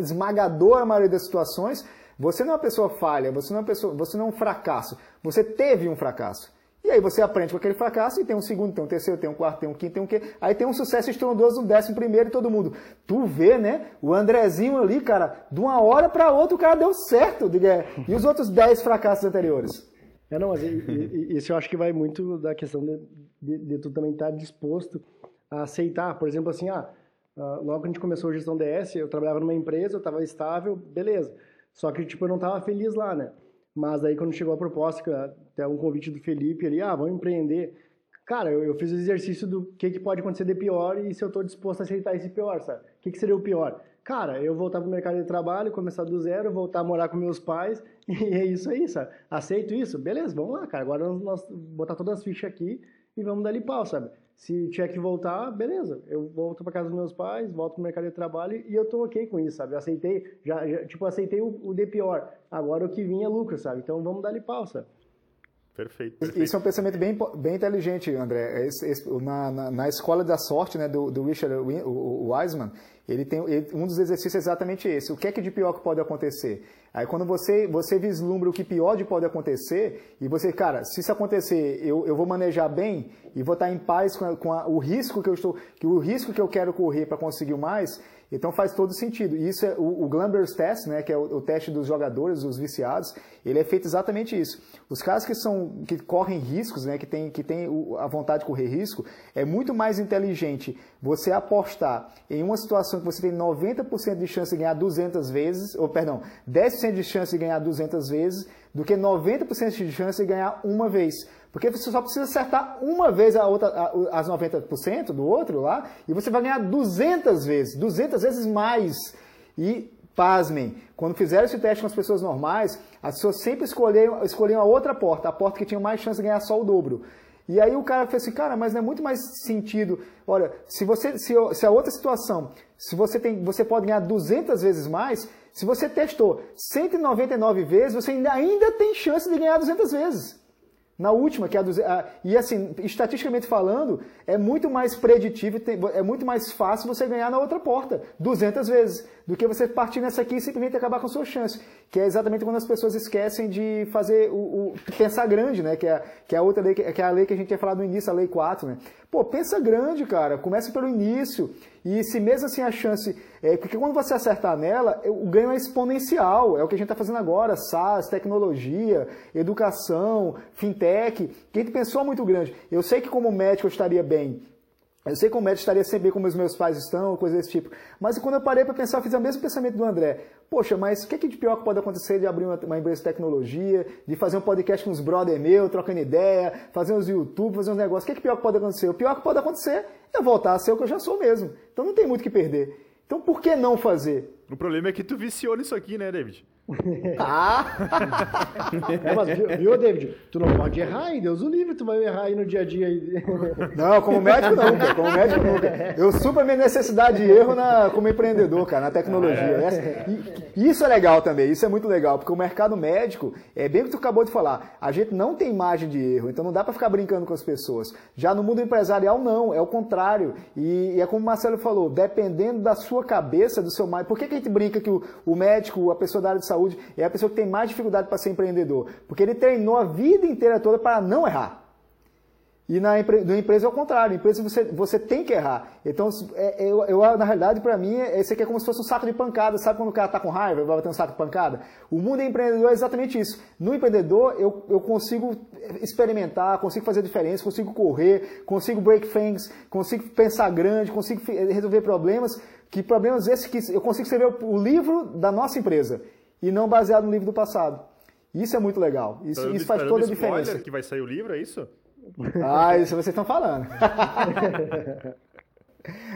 esmagadora maioria das situações, você não é uma pessoa falha, você não é, pessoa, você não é um fracasso, você teve um fracasso. E aí você aprende com aquele fracasso e tem um segundo, tem um terceiro, tem um quarto, tem um quinto, tem um quê. Aí tem um sucesso estrondoso no décimo primeiro e todo mundo. Tu vê, né? O Andrezinho ali, cara, de uma hora para outra o cara deu certo. E os outros dez fracassos anteriores? É, não, mas isso eu acho que vai muito da questão de, de, de tu também estar disposto a aceitar. Por exemplo, assim, ah, ah logo que a gente começou a gestão DS, eu trabalhava numa empresa, eu estava estável, beleza. Só que, tipo, eu não estava feliz lá, né? Mas aí quando chegou a proposta, até um convite do Felipe ali, ah, vamos empreender. Cara, eu, eu fiz o exercício do que, que pode acontecer de pior e se eu estou disposto a aceitar esse pior, sabe? O que, que seria o pior? Cara, eu voltar para o mercado de trabalho, começar do zero, voltar a morar com meus pais e é isso aí, sabe? Aceito isso? Beleza, vamos lá, cara. Agora nós, nós botar todas as fichas aqui e vamos dar pau, sabe? Se tiver que voltar, beleza. Eu volto para casa dos meus pais, volto pro mercado de trabalho e eu tô ok com isso, sabe? Eu aceitei, já, já tipo, aceitei o, o de pior. Agora o que vinha é lucro, sabe? Então vamos dar pau, sabe? Perfeito, perfeito, Isso é um pensamento bem, bem inteligente, André. Esse, esse, na, na, na, escola da sorte, né, do, do Richard Wiseman, ele tem ele, um dos exercícios é exatamente esse. O que é que de pior que pode acontecer? Aí quando você, você vislumbra o que pior de pode acontecer, e você, cara, se isso acontecer, eu, eu vou manejar bem e vou estar em paz com, a, com a, o risco que eu estou, que o risco que eu quero correr para conseguir mais, então faz todo sentido. E isso é o, o Glamber's Test, né, que é o, o, teste dos jogadores, os viciados, ele é feito exatamente isso. Os caras que são que correm riscos, né, que tem que tem a vontade de correr risco, é muito mais inteligente você apostar em uma situação que você tem 90% de chance de ganhar 200 vezes, ou perdão, 10% de chance de ganhar 200 vezes, do que 90% de chance de ganhar uma vez. Porque você só precisa acertar uma vez a outra, a, as 90% do outro lá, e você vai ganhar 200 vezes, 200 vezes mais. E, pasmem, quando fizeram esse teste com as pessoas normais, as pessoas sempre escolhiam, escolhiam a outra porta, a porta que tinha mais chance de ganhar só o dobro. E aí o cara fez assim, cara, mas não é muito mais sentido. Olha, se você, se, se a outra situação, se você tem, você pode ganhar 200 vezes mais, se você testou 199 vezes, você ainda, ainda tem chance de ganhar 200 vezes. Na última, que é a, do, a e assim, estatisticamente falando, é muito mais preditivo, é muito mais fácil você ganhar na outra porta, 200 vezes, do que você partir nessa aqui e simplesmente acabar com a sua chance. Que é exatamente quando as pessoas esquecem de fazer o, o pensar grande, né? Que é, que é a outra lei, que é a lei que a gente tinha falado no início, a lei 4, né? Pô, pensa grande, cara, começa pelo início. E se mesmo assim a chance. É, porque quando você acertar nela, o ganho é exponencial. É o que a gente está fazendo agora: SaaS, tecnologia, educação, fintech. Quem pensou muito grande. Eu sei que como médico eu estaria bem. Eu sei como médico estaria sempre bem como os meus pais estão, coisas desse tipo. Mas quando eu parei para pensar, eu fiz o mesmo pensamento do André. Poxa, mas o que, que de pior que pode acontecer de abrir uma, uma, empresa de tecnologia, de fazer um podcast com uns brother meu, trocando ideia, fazer uns YouTube, fazer uns negócios? O que, que pior que pode acontecer? O pior que pode acontecer é voltar a ser o que eu já sou mesmo. Então não tem muito o que perder. Então por que não fazer? O problema é que tu viciou nisso aqui, né, David? Ah! é, mas viu, David? Tu não pode errar, hein? Deus o livre, tu vai errar aí no dia a dia. Não, como médico nunca, como médico nunca. Eu supro a minha necessidade de erro na, como empreendedor, cara, na tecnologia. Essa, e, isso é legal também, isso é muito legal, porque o mercado médico, é bem o que tu acabou de falar, a gente não tem margem de erro, então não dá para ficar brincando com as pessoas. Já no mundo empresarial, não, é o contrário. E, e é como o Marcelo falou, dependendo da sua cabeça, do seu mais. Por que, que a gente brinca que o, o médico, a pessoa da área de saúde, saúde é a pessoa que tem mais dificuldade para ser empreendedor, porque ele treinou a vida inteira toda para não errar. E na, na empresa é o contrário, na empresa você, você tem que errar. Então, é, eu, eu, na realidade, para mim, esse aqui é como se fosse um saco de pancada. Sabe quando o cara está com raiva, vai bater um saco de pancada? O mundo empreendedor é exatamente isso. No empreendedor, eu, eu consigo experimentar, consigo fazer diferença, consigo correr, consigo break things, consigo pensar grande, consigo resolver problemas, que problemas esses que eu consigo escrever o livro da nossa empresa e não baseado no livro do passado. Isso é muito legal. Isso, isso faz toda a diferença. que vai sair o livro, é isso? Ah, isso vocês estão falando.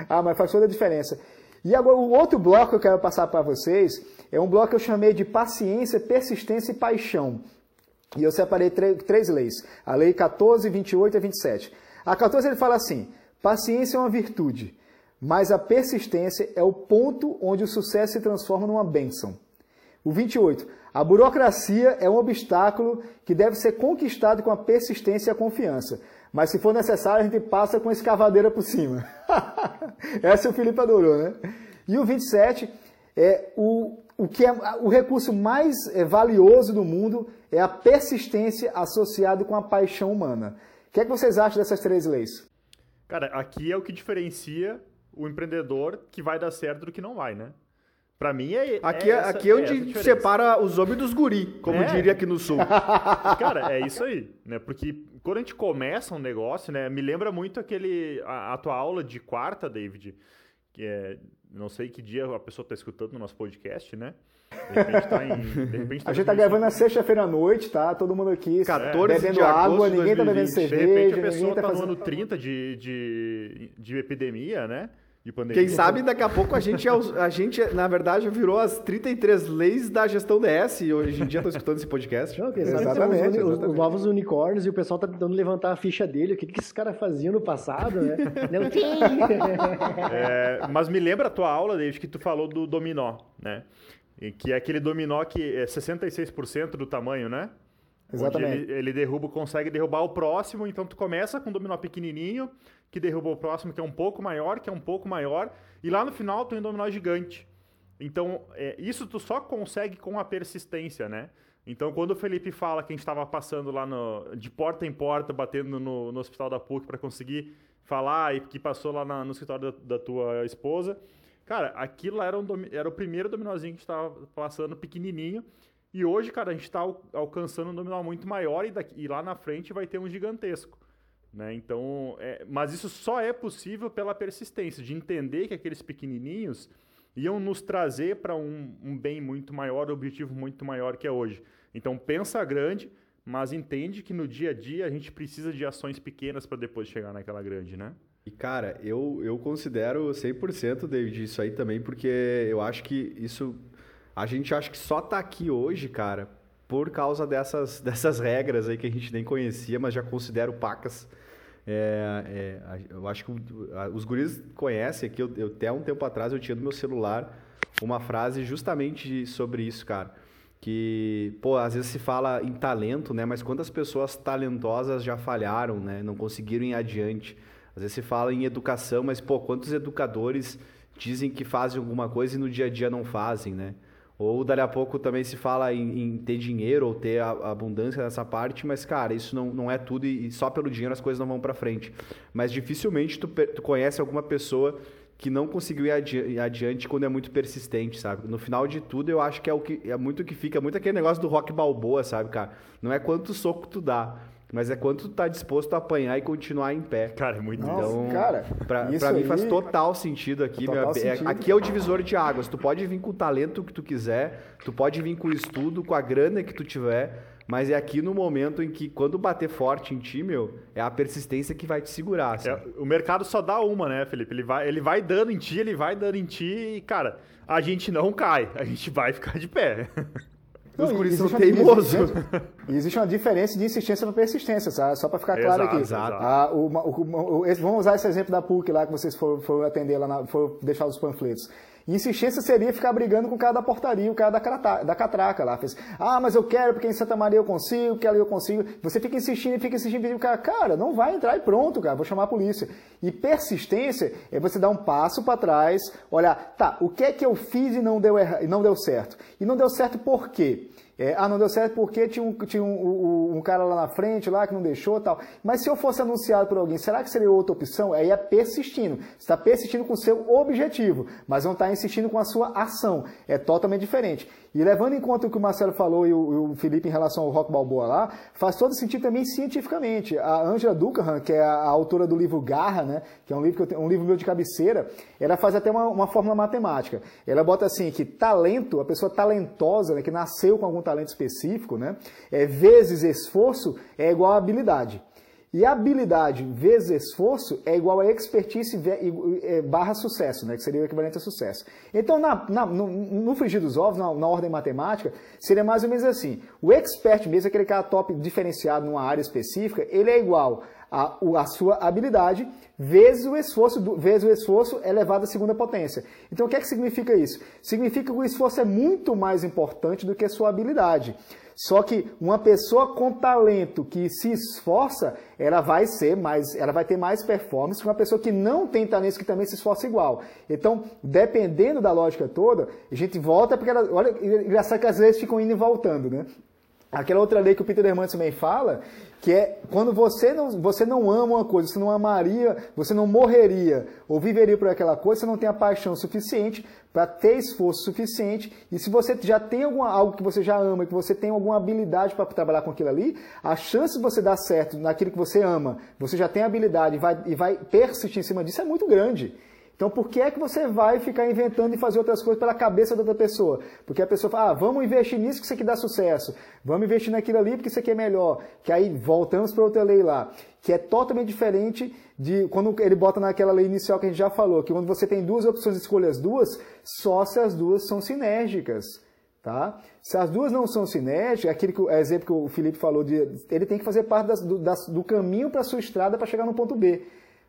ah, mas faz toda a diferença. E agora, o outro bloco que eu quero passar para vocês é um bloco que eu chamei de paciência, persistência e paixão. E eu separei três leis: a lei 14, 28 e 27. A 14 ele fala assim: paciência é uma virtude, mas a persistência é o ponto onde o sucesso se transforma numa bênção. O 28. A burocracia é um obstáculo que deve ser conquistado com a persistência e a confiança. Mas se for necessário, a gente passa com a escavadeira por cima. Essa o Felipe adorou, né? E o 27 é o, o que é o recurso mais é, valioso do mundo é a persistência associada com a paixão humana. O que é que vocês acham dessas três leis? Cara, aqui é o que diferencia o empreendedor que vai dar certo do que não vai, né? Pra mim é. Aqui é, essa, aqui é onde é separa os homens dos guri, como é. diria aqui no sul. Cara, é isso aí, né? Porque quando a gente começa um negócio, né? Me lembra muito aquele. A, a tua aula de quarta, David, que é. Não sei que dia a pessoa está escutando no nosso podcast, né? De repente tá em. De repente tá a gente tá gravando na sexta-feira à noite, tá? Todo mundo aqui 14 bebendo água, ninguém 2020. tá bebendo cerveja. De repente a pessoa tá, tá fazendo... no ano 30 de, de, de epidemia, né? De pandemia. Quem sabe daqui a pouco a gente, é a gente, na verdade, virou as 33 leis da gestão DS e hoje em dia estou escutando esse podcast. Não, exatamente, os, os, novos unicórnios e o pessoal está tentando levantar a ficha dele. O que, que esses caras faziam no passado, né? Não tem! É, mas me lembra a tua aula, David, que tu falou do dominó, né? E que é aquele dominó que é 66% do tamanho, né? Exatamente. Ele, ele, derruba, consegue derrubar o próximo, então tu começa com um dominó pequenininho, que derruba o próximo, que é um pouco maior, que é um pouco maior, e lá no final tem um dominó gigante. Então, é, isso tu só consegue com a persistência, né? Então, quando o Felipe fala que a gente estava passando lá no, de porta em porta, batendo no, no hospital da PUC para conseguir falar e que passou lá na, no escritório da, da, tua esposa, cara, aquilo era, um, era o primeiro dominózinho que a gente estava passando, pequenininho, e hoje, cara, a gente está alcançando um dominó muito maior e, daqui, e lá na frente vai ter um gigantesco. Né? Então, é, mas isso só é possível pela persistência, de entender que aqueles pequenininhos iam nos trazer para um, um, bem muito maior, um objetivo muito maior que é hoje. Então, pensa grande, mas entende que no dia a dia a gente precisa de ações pequenas para depois chegar naquela grande, né? E, cara, eu, eu considero 100%, David, isso aí também, porque eu acho que isso a gente acha que só tá aqui hoje, cara, por causa dessas, dessas regras aí que a gente nem conhecia, mas já considero pacas. É, é, eu acho que os guris conhecem aqui, eu, eu, até um tempo atrás eu tinha no meu celular uma frase justamente sobre isso, cara. Que, pô, às vezes se fala em talento, né? Mas quantas pessoas talentosas já falharam, né? Não conseguiram ir adiante. Às vezes se fala em educação, mas, pô, quantos educadores dizem que fazem alguma coisa e no dia a dia não fazem, né? Ou dali a pouco também se fala em, em ter dinheiro ou ter a, abundância nessa parte, mas, cara, isso não, não é tudo e, e só pelo dinheiro as coisas não vão para frente. Mas dificilmente tu, tu conhece alguma pessoa que não conseguiu ir, adi ir adiante quando é muito persistente, sabe? No final de tudo, eu acho que é o que é muito que fica, muito aquele negócio do rock balboa, sabe, cara? Não é quanto soco tu dá, mas é quanto tu tá disposto a apanhar e continuar em pé. Cara, é muito Nossa, então, cara, pra, pra mim faz total sentido aqui. Total meu, sentido. É, aqui é o divisor de águas. Tu pode vir com o talento que tu quiser, tu pode vir com o estudo, com a grana que tu tiver, mas é aqui no momento em que, quando bater forte em ti, meu, é a persistência que vai te segurar. É, o mercado só dá uma, né, Felipe? Ele vai, ele vai dando em ti, ele vai dando em ti e, cara, a gente não cai, a gente vai ficar de pé. Não, Os guris são teimosos. E existe uma diferença de insistência para persistência, sabe? só para ficar claro exato, aqui. Exato. Ah, o, o, o, vamos usar esse exemplo da PUC lá que vocês foram, foram atender lá, na, foram deixar os panfletos. Insistência seria ficar brigando com o cara da portaria, o cara da, crata, da catraca lá. Fez, ah, mas eu quero porque em Santa Maria eu consigo, que ali eu consigo. Você fica insistindo, fica insistindo, pedindo, cara, cara, não vai entrar e pronto, cara, vou chamar a polícia. E persistência é você dar um passo para trás, olhar, tá, o que é que eu fiz e não deu, erra, e não deu certo? E não deu certo por quê? É, ah, não deu certo porque tinha, um, tinha um, um, um, cara lá na frente, lá que não deixou tal. Mas se eu fosse anunciado por alguém, será que seria outra opção? Aí é persistindo. Você está persistindo com o seu objetivo, mas não está insistindo com a sua ação. É totalmente diferente. E levando em conta o que o Marcelo falou e o, Felipe em relação ao Rock Balboa lá, faz todo sentido também cientificamente. A Angela Ducahan, que é a, a, autora do livro Garra, né, que é um livro, que eu tenho, um livro meu de cabeceira, ela faz até uma, uma fórmula matemática. Ela bota assim que talento, a pessoa talentosa, né, que nasceu com algum talento específico, né, é, vezes esforço é igual a habilidade. E habilidade vezes esforço é igual a expertise é, barra sucesso, né? que seria o equivalente a sucesso. Então, na, na, no, no frigir dos ovos, na, na, ordem matemática, seria mais ou menos assim. O expert mesmo, aquele cara top diferenciado numa área específica, ele é igual a, a sua habilidade vezes o esforço, vezes o esforço elevado à segunda potência. Então, o que é que significa isso? Significa que o esforço é muito mais importante do que a sua habilidade. Só que uma pessoa com talento que se esforça, ela vai ser mais, ela vai ter mais performance que uma pessoa que não tem talento que também se esforça igual. Então, dependendo da lógica toda, a gente volta porque ela, olha, engraçado que às vezes ficam indo e voltando, né? Aquela outra lei que o Peter Hermann também fala, que é quando você não, você não ama uma coisa, você não amaria, você não morreria ou viveria por aquela coisa, você não tem a paixão suficiente para ter esforço suficiente. E se você já tem alguma, algo que você já ama, que você tem alguma habilidade para trabalhar com aquilo ali, a chance de você dar certo naquilo que você ama, você já tem habilidade e vai, e vai persistir em cima disso é muito grande. Então, por que é que você vai ficar inventando e fazer outras coisas pela cabeça da outra pessoa? Porque a pessoa fala, ah, vamos investir nisso que isso aqui dá sucesso, vamos investir naquilo ali porque isso aqui é melhor. Que aí voltamos para outra lei lá, que é totalmente diferente de quando ele bota naquela lei inicial que a gente já falou, que quando você tem duas opções escolha as duas, só se as duas são sinérgicas. Tá? Se as duas não são sinérgicas, aquele que, exemplo que o Felipe falou, de, ele tem que fazer parte das, do, das, do caminho para a sua estrada para chegar no ponto B.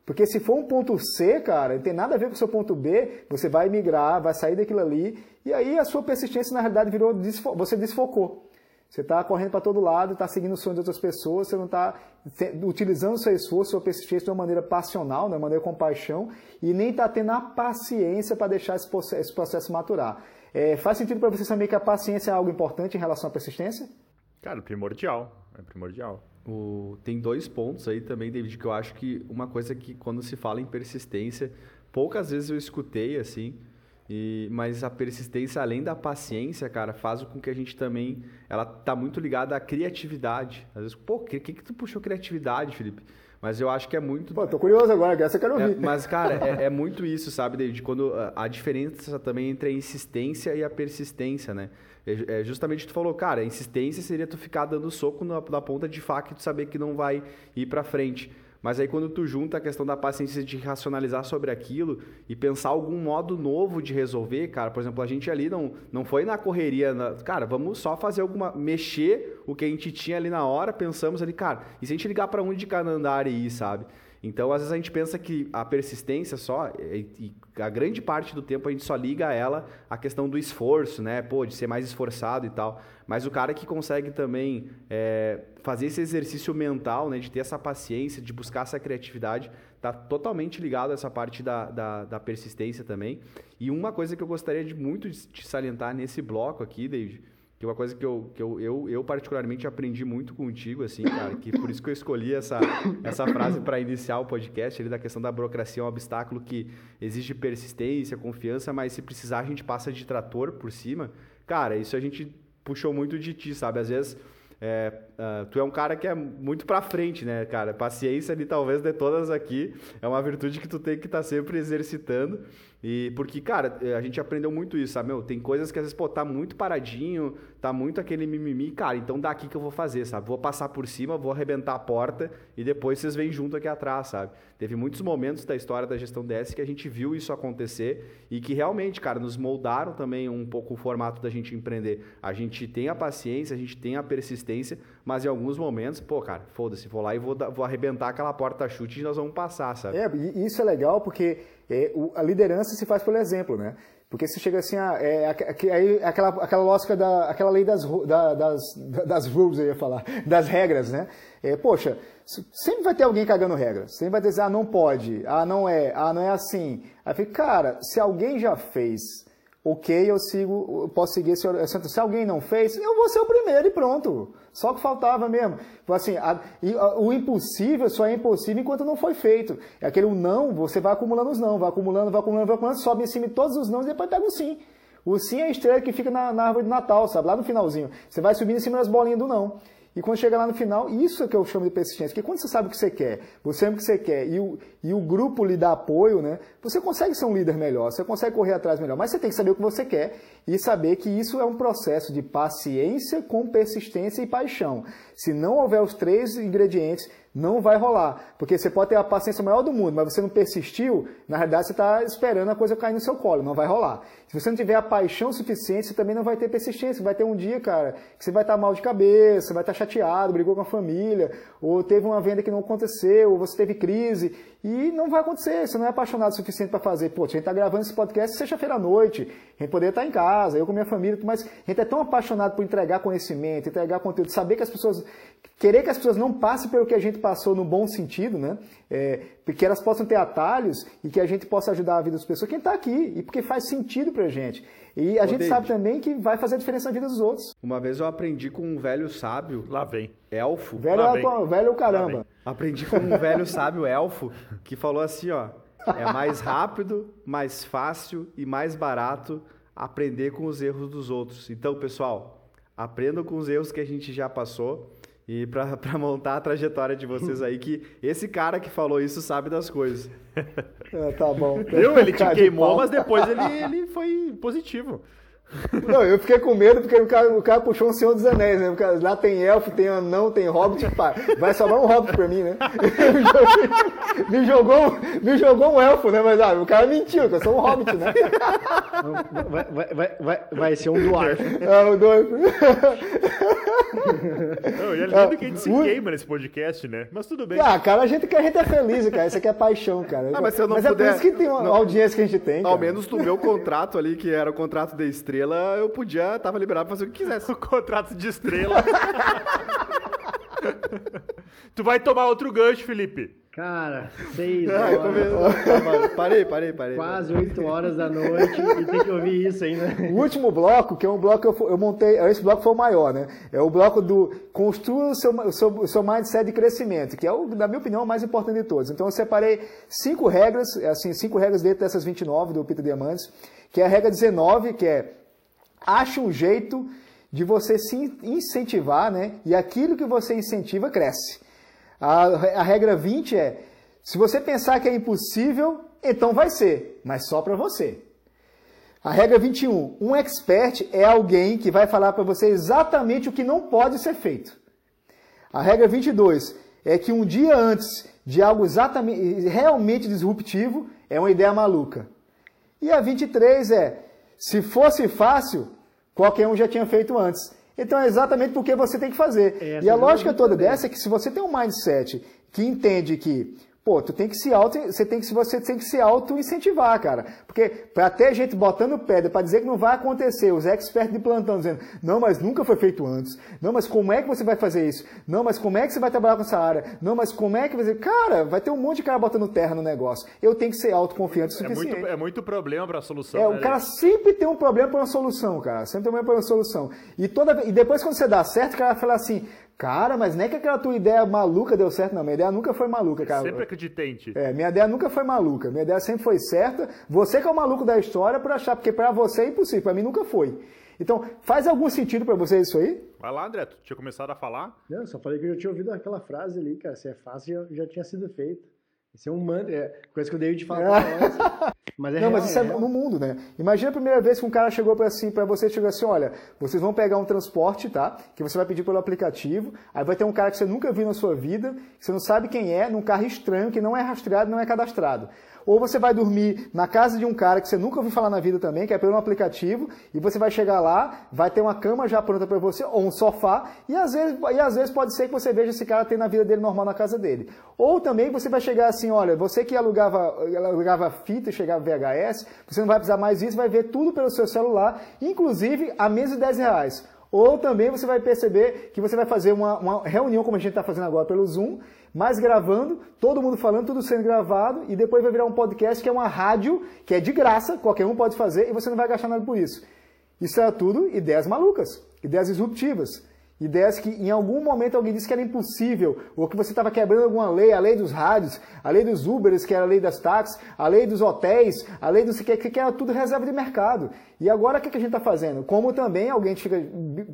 Porque se for um ponto C, cara, não tem nada a ver com o seu ponto B, você vai migrar, vai sair daquilo ali, e aí a sua persistência, na realidade, virou, você desfocou. Você está correndo para todo lado, está seguindo o sonho de outras pessoas, você não está utilizando seu esforço, sua persistência de uma maneira passional, de uma maneira com paixão, e nem está tendo a paciência para deixar esse processo, esse processo maturar. É, faz sentido para você saber que a paciência é algo importante em relação à persistência? Cara, primordial. É primordial. O, tem dois pontos aí também, David, que eu acho que uma coisa que quando se fala em persistência, poucas vezes eu escutei assim, e, mas a persistência, além da paciência, cara, faz com que a gente também. Ela tá muito ligada à criatividade. Às vezes, pô, o que, que, que tu puxou criatividade, Felipe? Mas eu acho que é muito. Pô, tô curioso agora, essa eu quero ouvir. É, mas, cara, é, é, muito isso, sabe, David? Quando a, a diferença também entre a insistência e a persistência, né? É, é justamente tu falou, cara, a insistência seria tu ficar dando soco na, na ponta de faca e tu saber que não vai ir para frente. Mas aí quando tu junta a questão da paciência de racionalizar sobre aquilo e pensar algum modo novo de resolver, cara, por exemplo, a gente ali não, não foi na correria, na, cara, vamos só fazer alguma mexer o que a gente tinha ali na hora, pensamos ali, cara, e se a gente ligar para onde de cada andar e ir, sabe? Então, às vezes a gente pensa que a persistência só, e a grande parte do tempo a gente só liga a ela a questão do esforço, né? Pô, de ser mais esforçado e tal. Mas o cara que consegue também é, fazer esse exercício mental, né? De ter essa paciência, de buscar essa criatividade, tá totalmente ligado a essa parte da, da, da persistência também. E uma coisa que eu gostaria de muito de salientar nesse bloco aqui, David, que é uma coisa que eu, que eu, eu, eu particularmente aprendi muito contigo, assim, cara, que por isso que eu escolhi essa, essa frase para iniciar o podcast, ali, da questão da burocracia é um obstáculo que exige persistência, confiança, mas se precisar a gente passa de trator por cima. Cara, isso a gente puxou muito de ti, sabe? Às vezes é, uh, tu é um cara que é muito pra frente, né, cara? Paciência ali, talvez, de todas aqui, é uma virtude que tu tem que estar tá sempre exercitando. E porque, cara, eh, a gente aprendeu muito isso, sabe? Meu, tem coisas que às vezes, pô, tá muito paradinho, tá muito aquele mimimi, cara, então daqui que eu vou fazer, sabe? Vou passar por cima, vou arrebentar a porta e depois vocês vêm junto aqui atrás, sabe? Teve muitos momentos da história da gestão DS que a gente viu isso acontecer e que realmente, cara, nos moldaram também um pouco o formato da gente empreender. A gente tem a paciência, a gente tem a persistência, mas em alguns momentos, pô, cara, foda-se, vou lá e vou, vou arrebentar aquela porta chute e nós vamos passar, sabe? É, isso é legal porque é, o, a liderança se faz pelo exemplo, né? Porque se chega assim, ah, é, é, aquela, aquela lógica, da, aquela lei das, da, das, das rules, eu ia falar, das regras, né? É, poxa, sempre vai ter alguém cagando regras. Sempre vai dizer, ah, não pode, ah, não é, ah, não é assim. Aí fica, cara, se alguém já fez ok, eu sigo, eu posso seguir esse orientação. Se alguém não fez, eu vou ser o primeiro e pronto. Só que faltava mesmo. Assim, a, a, o impossível só é impossível enquanto não foi feito. É aquele um não, você vai acumulando os não, vai acumulando, vai acumulando, vai acumulando, sobe em cima de todos os não e depois pega o sim. O sim é a estrela que fica na, na árvore de Natal, sabe? Lá no finalzinho. Você vai subindo em cima das bolinhas do não. E quando chega lá no final, isso é que eu chamo de persistência. Porque quando você sabe o que você quer, você sabe o que você quer e o, e o grupo lhe dá apoio, né? Você consegue ser um líder melhor, você consegue correr atrás melhor. Mas você tem que saber o que você quer e saber que isso é um processo de paciência com persistência e paixão. Se não houver os três ingredientes, não vai rolar. Porque você pode ter a paciência maior do mundo, mas você não persistiu, na realidade você está esperando a coisa cair no seu colo, não vai rolar. Se você não tiver a paixão suficiente, você também não vai ter persistência. Vai ter um dia, cara, que você vai estar tá mal de cabeça, vai estar tá chateado, brigou com a família, ou teve uma venda que não aconteceu, ou você teve crise, e não vai acontecer. Você não é apaixonado o suficiente para fazer. Pô, a gente está gravando esse podcast sexta-feira à noite, a gente poderia estar tá em casa, eu com minha família, mas a gente é tão apaixonado por entregar conhecimento, entregar conteúdo, saber que as pessoas, querer que as pessoas não passem pelo que a gente passou no bom sentido, né? É, que elas possam ter atalhos e que a gente possa ajudar a vida das pessoas. Quem está aqui, e porque faz sentido pra gente. E a Ô, gente David, sabe também que vai fazer a diferença na vida dos outros. Uma vez eu aprendi com um velho sábio. Lá vem. Elfo. Velho, Lá é, vem. velho é o caramba. Aprendi com um velho sábio elfo que falou assim, ó. É mais rápido, mais fácil e mais barato aprender com os erros dos outros. Então, pessoal, aprendam com os erros que a gente já passou e para montar a trajetória de vocês aí, que esse cara que falou isso sabe das coisas. É, tá bom. Viu? Ele te queimou, mas depois ele, ele foi positivo. Não, eu fiquei com medo porque o cara, o cara puxou um Senhor dos Anéis, né? Porque lá tem elfo, tem anão, tem hobbit, pá. Vai sobrar um hobbit pra mim, né? me, jogou, me jogou um elfo, né? Mas ah, o cara mentiu, que eu sou um hobbit, né? Vai, vai, vai, vai ser um dwarf. Ah, o dwarf. Não, e é lindo que a gente se queima nesse podcast, né? Mas tudo bem. Ah, cara, a gente, a gente é feliz, cara. Isso aqui é paixão, cara. Ah, mas se eu não mas puder... é por isso que tem uma não, audiência que a gente tem. Ao menos no meu contrato ali, que era o contrato da estrela, eu podia, tava liberado pra fazer o que quisesse. O contrato de estrela. tu vai tomar outro gancho, Felipe. Cara, seis ah, horas. parei, parei, parei. Quase oito horas da noite e tem que ouvir isso ainda. O último bloco, que é um bloco que eu, eu montei, esse bloco foi o maior, né? É o bloco do construa o seu, o seu, o seu mindset de crescimento, que é, o, na minha opinião, o mais importante de todos. Então eu separei cinco regras, assim, cinco regras dentro dessas 29 do Peter Diamantes, que é a regra 19, que é acha um jeito de você se incentivar, né? E aquilo que você incentiva cresce. A, a regra 20 é: se você pensar que é impossível, então vai ser, mas só para você. A regra 21, um expert é alguém que vai falar para você exatamente o que não pode ser feito. A regra 22 é que um dia antes de algo exatamente realmente disruptivo é uma ideia maluca. E a 23 é, se fosse fácil, qualquer um já tinha feito antes. Então é exatamente porque você tem que fazer. Essa e a lógica toda dessa é que se você tem um mindset que entende que Pô, tu tem que se auto, você tem que você tem que se auto incentivar, cara. Porque para ter gente botando pedra para dizer que não vai acontecer, os experts de plantão dizendo: "Não, mas nunca foi feito antes". Não, mas como é que você vai fazer isso? Não, mas como é que você vai trabalhar com essa área? Não, mas como é que você, cara, vai ter um monte de cara botando terra no negócio. Eu tenho que ser autoconfiante o suficiente. É muito, é muito problema para a solução. É, né, o cara sempre tem um problema para uma solução, cara. Sempre tem um problema para uma solução. E toda e depois quando você dá certo, o cara fala assim: Cara, mas nem que aquela tua ideia maluca deu certo, não. Minha ideia nunca foi maluca, cara. Sempre acreditei É, minha ideia nunca foi maluca. Minha ideia sempre foi certa. Você que é o maluco da história por achar, porque para você é impossível, para mim nunca foi. Então, faz algum sentido para você isso aí? Vai lá, André, tu tinha começado a falar? Não, só falei que eu já tinha ouvido aquela frase ali, cara. Se é fácil, já, já tinha sido feito. Isso é um mantra, é coisa que o David fala pra Mas é Não, real, mas isso é, é no mundo, né? Imagina a primeira vez que um cara chegou para assim, para você chegou assim, olha, vocês vão pegar um transporte, tá? Que você vai pedir pelo aplicativo, aí vai ter um cara que você nunca viu na sua vida, que você não sabe quem é, num carro estranho, que não é rastreado, não é cadastrado. Ou você vai dormir na casa de um cara que você nunca ouviu falar na vida também, que é pelo aplicativo, e você vai chegar lá, vai ter uma cama já pronta para você, ou um sofá, e às, vezes, e às vezes pode ser que você veja esse cara ter na vida dele normal na casa dele. Ou também você vai chegar assim, olha, você que alugava, alugava fita e chegava VHS, você não vai precisar mais disso, vai ver tudo pelo seu celular, inclusive a menos de 10 reais. Ou também você vai perceber que você vai fazer uma, uma reunião, como a gente está fazendo agora pelo Zoom, mas gravando, todo mundo falando, tudo sendo gravado, e depois vai virar um podcast que é uma rádio, que é de graça, qualquer um pode fazer, e você não vai gastar nada por isso. Isso é tudo ideias malucas, ideias disruptivas. Ideias que em algum momento alguém disse que era impossível, ou que você estava quebrando alguma lei, a lei dos rádios, a lei dos Ubers, que era a lei das táxis, a lei dos hotéis, a lei do que, que era tudo reserva de mercado. E agora o que, que a gente está fazendo? Como também alguém fica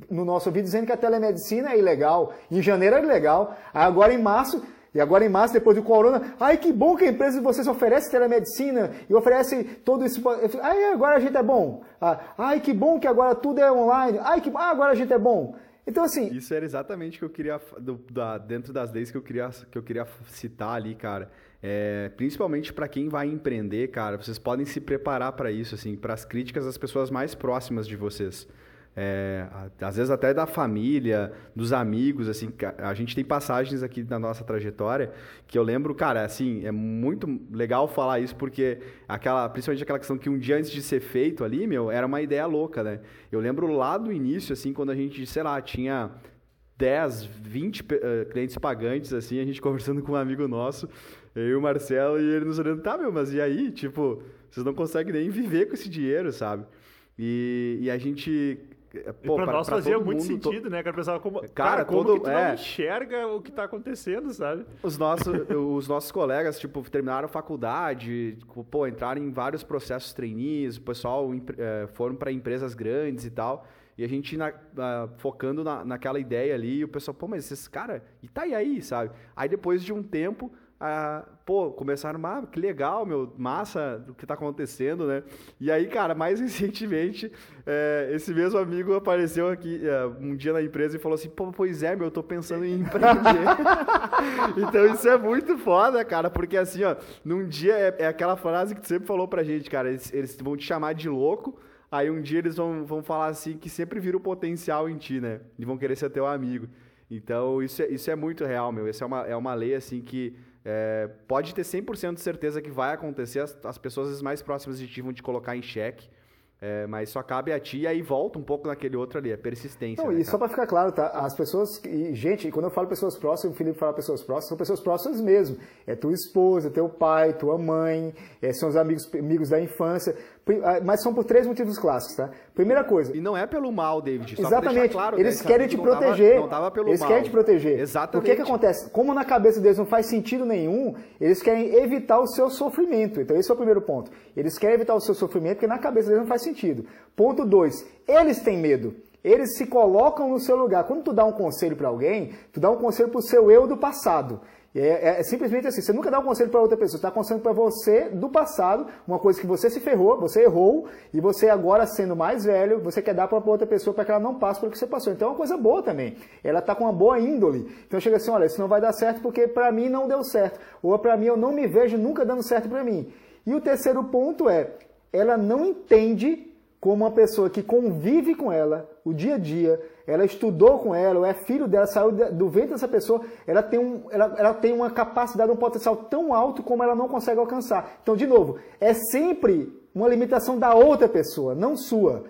no nosso vídeo dizendo que a telemedicina é ilegal, em janeiro era ilegal, agora em março e agora em março, depois do corona, ai que bom que a empresa de vocês oferece telemedicina e oferece todo isso. Ai, agora a gente é bom. Ah, ai, que bom que agora tudo é online. Ai, que ah, agora a gente é bom. Então, assim. Isso era exatamente o que eu queria. Do, da, dentro das leis que eu queria, que eu queria citar ali, cara. É, principalmente para quem vai empreender, cara, vocês podem se preparar para isso, assim, para as críticas das pessoas mais próximas de vocês é, às vezes até da família, dos amigos, assim, a gente tem passagens aqui na nossa trajetória que eu lembro, cara, assim, é muito legal falar isso porque aquela, principalmente aquela questão que um dia antes de ser feito ali, meu, era uma ideia louca, né? Eu lembro lá do início, assim, quando a gente, sei lá, tinha 10, 20 uh, clientes pagantes, assim, a gente conversando com um amigo nosso, eu e o Marcelo, e ele nos olhando, tá, meu, mas e aí? Tipo, vocês não conseguem nem viver com esse dinheiro, sabe? E, e a gente Pô, pra, pra nós pra fazia muito mundo, sentido, to... né? Cara, pensava como, cara, cara como todo, que tu é... não enxerga o que tá acontecendo, sabe? Os nossos, os nossos colegas, tipo, terminaram faculdade, tipo, pô, entraram em vários processos trainees, o pessoal é, foram para empresas grandes e tal. E a gente na, focando na, naquela ideia ali, e o pessoal, pô, mas esses cara, e tá aí, sabe? Aí depois de um tempo, ah, pô, começaram, ah, que legal, meu, massa do que está acontecendo, né? E aí, cara, mais recentemente, é, esse mesmo amigo apareceu aqui é, um dia na empresa e falou assim, pô, pois é, meu, eu tô pensando em empreender. então isso é muito foda, cara, porque assim, ó, num dia é, é, aquela frase que tu sempre falou pra gente, cara, eles, eles vão te chamar de louco, aí um dia eles vão, vão falar assim que sempre vira o potencial em ti, né? E vão querer ser teu amigo. Então, isso é, isso é muito real, meu. Essa é uma, é uma lei, assim, que é, pode ter 100% de certeza que vai acontecer, as, as pessoas mais próximas de ti vão te colocar em xeque. É, mas só cabe a ti e aí volta um pouco naquele outro ali, a persistência. Não, né, e só para ficar claro, tá? As pessoas. E, gente, quando eu falo pessoas próximas, o Felipe fala pessoas próximas, são pessoas próximas mesmo. É tua esposa, teu pai, tua mãe, é, são os amigos, amigos da infância. Ah, mas são por três motivos clássicos, tá? Primeira coisa. E não é pelo mal, David. Exatamente. Claro, eles né, querem te proteger. Tava, não tava pelo eles mal. querem te proteger. Exatamente. O que, que acontece? Como na cabeça deles não faz sentido nenhum, eles querem evitar o seu sofrimento. Então, esse é o primeiro ponto. Eles querem evitar o seu sofrimento porque na cabeça deles não faz sentido. Ponto dois. Eles têm medo. Eles se colocam no seu lugar. Quando tu dá um conselho para alguém, tu dá um conselho para o seu eu do passado. É, é, é, simplesmente assim, você nunca dá um conselho para outra pessoa, você está aconselhando para você do passado, uma coisa que você se ferrou, você errou, e você agora sendo mais velho, você quer dar para outra pessoa para que ela não passe pelo que você passou. Então é uma coisa boa também. Ela está com uma boa índole. Então chega assim, olha, isso não vai dar certo porque para mim não deu certo. Ou para mim eu não me vejo nunca dando certo para mim. E o terceiro ponto é, ela não entende como uma pessoa que convive com ela o dia a dia, ela estudou com ela, ou é filho dela, saiu do ventre dessa pessoa, ela tem, um, ela, ela tem uma capacidade, um potencial tão alto como ela não consegue alcançar. Então, de novo, é sempre uma limitação da outra pessoa, não sua.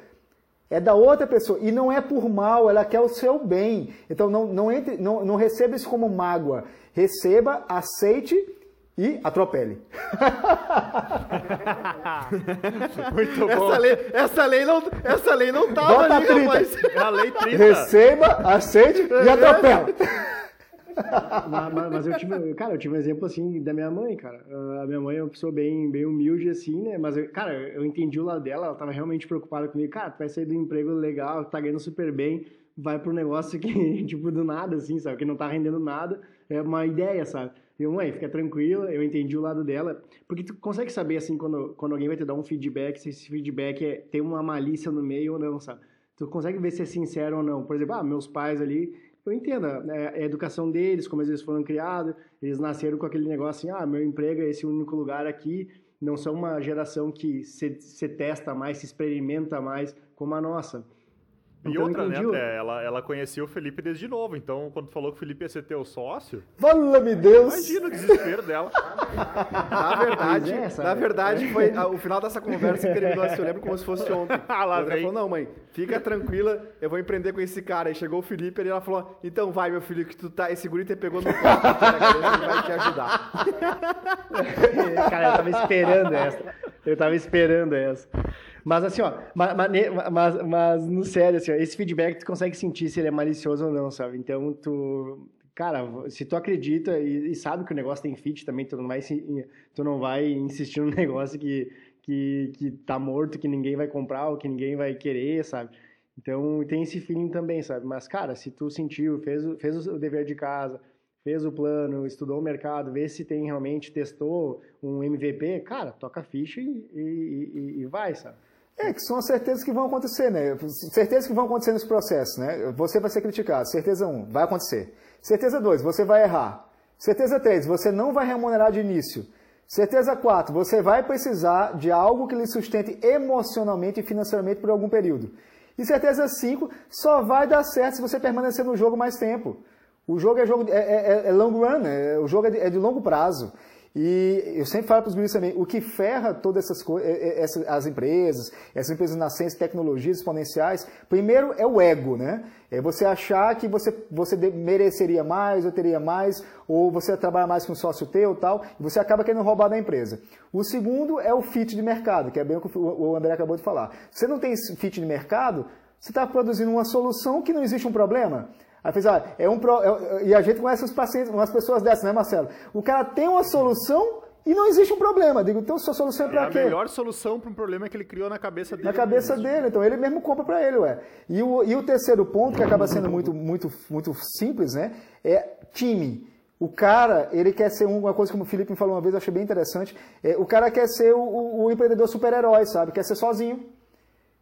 É da outra pessoa. E não é por mal, ela quer o seu bem. Então não, não, entre, não, não receba isso como mágoa. Receba, aceite e atropele. Muito bom. Essa lei, essa lei não, essa lei não tava Bota ali, 30. rapaz. É a lei 30. Receba, aceite e atropele. mas, mas, eu tive, cara, eu tive um exemplo assim da minha mãe, cara. A minha mãe é uma pessoa bem, bem humilde assim, né? Mas, eu, cara, eu entendi o lado dela, ela tava realmente preocupada comigo. Cara, tu vai sair do emprego legal, tá ganhando super bem, vai pro negócio que, tipo, do nada, assim, sabe? Que não tá rendendo nada. É uma ideia, sabe? Eu, mãe, fica tranquila, eu entendi o lado dela. Porque tu consegue saber, assim, quando, quando alguém vai te dar um feedback, se esse feedback é, tem uma malícia no meio ou não, sabe? Tu consegue ver se é sincero ou não. Por exemplo, ah, meus pais ali, eu entendo, né, é a educação deles, como eles foram criados, eles nasceram com aquele negócio assim, ah, meu emprego é esse único lugar aqui, não são uma geração que se, se testa mais, se experimenta mais como a nossa. E Então, outra, né, André? Ela, ela conhecia o Felipe desde novo, então quando falou que o Felipe ia ser teu sócio, Fala-me Deus! imagina o desespero dela. Na verdade, é, na verdade foi a- o final dessa conversa que terminou assim, eu lembro como se fosse ontem. Ah, lá A André vem. falou, não mãe, fica tranquila, eu vou empreender com esse cara. Aí chegou o Felipe e ela falou, então vai meu filho, que tu tá, esse guri te pegou no colo, ele vai te ajudar. Cara, eu tava esperando essa. Eu tava esperando essa. Mas assim, ó, mas, mas, mas, no sério, assim, ó, esse feedback tu consegue sentir se ele é malicioso ou não, sabe? Então, tu. Cara, se tu acredita e, e sabe que o negócio tem fit também, tu não vai, tu não vai insistir num negócio que, que, que tá morto, que ninguém vai comprar ou que ninguém vai querer, sabe? Então, tem esse feeling também, sabe? Mas, cara, se tu sentiu, fez, fez o dever de casa, fez o plano, estudou o mercado, vê se tem realmente, testou um MVP, cara, toca a ficha e, e, e- e vai, sabe? É, que são as certezas que vão acontecer, né? Certezas que vão acontecer nesse processo, né? Você vai ser criticado. Certeza 1, vai acontecer. Certeza 2, você vai errar. Certeza 3, você não vai remunerar de início. Certeza 4, você vai precisar de algo que lhe sustente emocionalmente e financeiramente por algum período. E certeza 5, só vai dar certo se você permanecer no jogo mais tempo. O jogo é jogo é, é- é long run, né? o jogo é de, é de longo prazo. E eu sempre falo para os guris também, o que ferra todas essas coisas, as empresas, essas empresas nascentes, tecnologias exponenciais, primeiro é o ego, né? É você achar que você, você mereceria mais, ou teria mais, ou você trabalha mais com um sócio teu tal, e você acaba querendo roubar da empresa. O segundo é o fit de mercado, que é bem o que o André acabou de falar. Você não tem fit de mercado, você está produzindo uma solução que não existe um problema. Aí fez, ah, é um pro- é- e a gente conhece os pacientes, umas pessoas dessas, né, Marcelo? O cara tem uma solução e não existe um problema. Digo, então sua solução é É para a quê? melhor solução para um problema que ele criou na cabeça dele. Na cabeça dele, então ele mesmo compra para ele, ué. E o, e o terceiro ponto, que acaba sendo muito, muito, muito simples, né? É time. O cara, ele quer ser um- uma coisa como o Felipe me falou uma vez, eu achei bem interessante. É, o cara quer ser o, o- o empreendedor super-herói, sabe? Quer ser sozinho.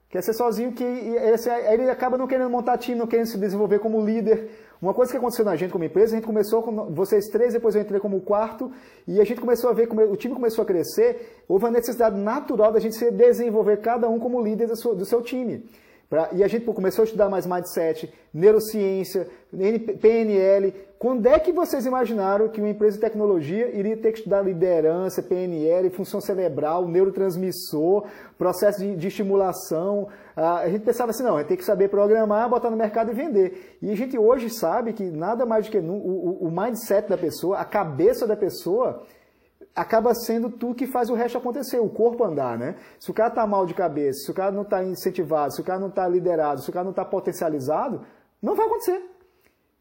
Quer ser sozinho, que esse, aí ele acaba não querendo montar time, não querendo se desenvolver como líder. Uma coisa que aconteceu na gente como empresa, a gente começou com vocês três, depois eu entrei como quarto, e a gente começou a ver, como o time começou a crescer, houve a necessidade natural da gente se desenvolver cada um como líder do seu, do seu time. Pra- e a gente começou a estudar mais mindset, neurociência, PNL. Quando é que vocês imaginaram que uma empresa de tecnologia iria ter que estudar liderança, PNL, função cerebral, neurotransmissor, processo de, de estimulação? Ah, a gente pensava assim, não, a gente tem que saber programar, botar no mercado e vender. E a gente hoje sabe que nada mais do que o, o- o mindset da pessoa, a cabeça da pessoa, acaba sendo tu que faz o resto acontecer, o corpo andar, né? Se o cara tá mal de cabeça, se o cara não tá incentivado, se o cara não tá liderado, se o cara não tá potencializado, não vai acontecer.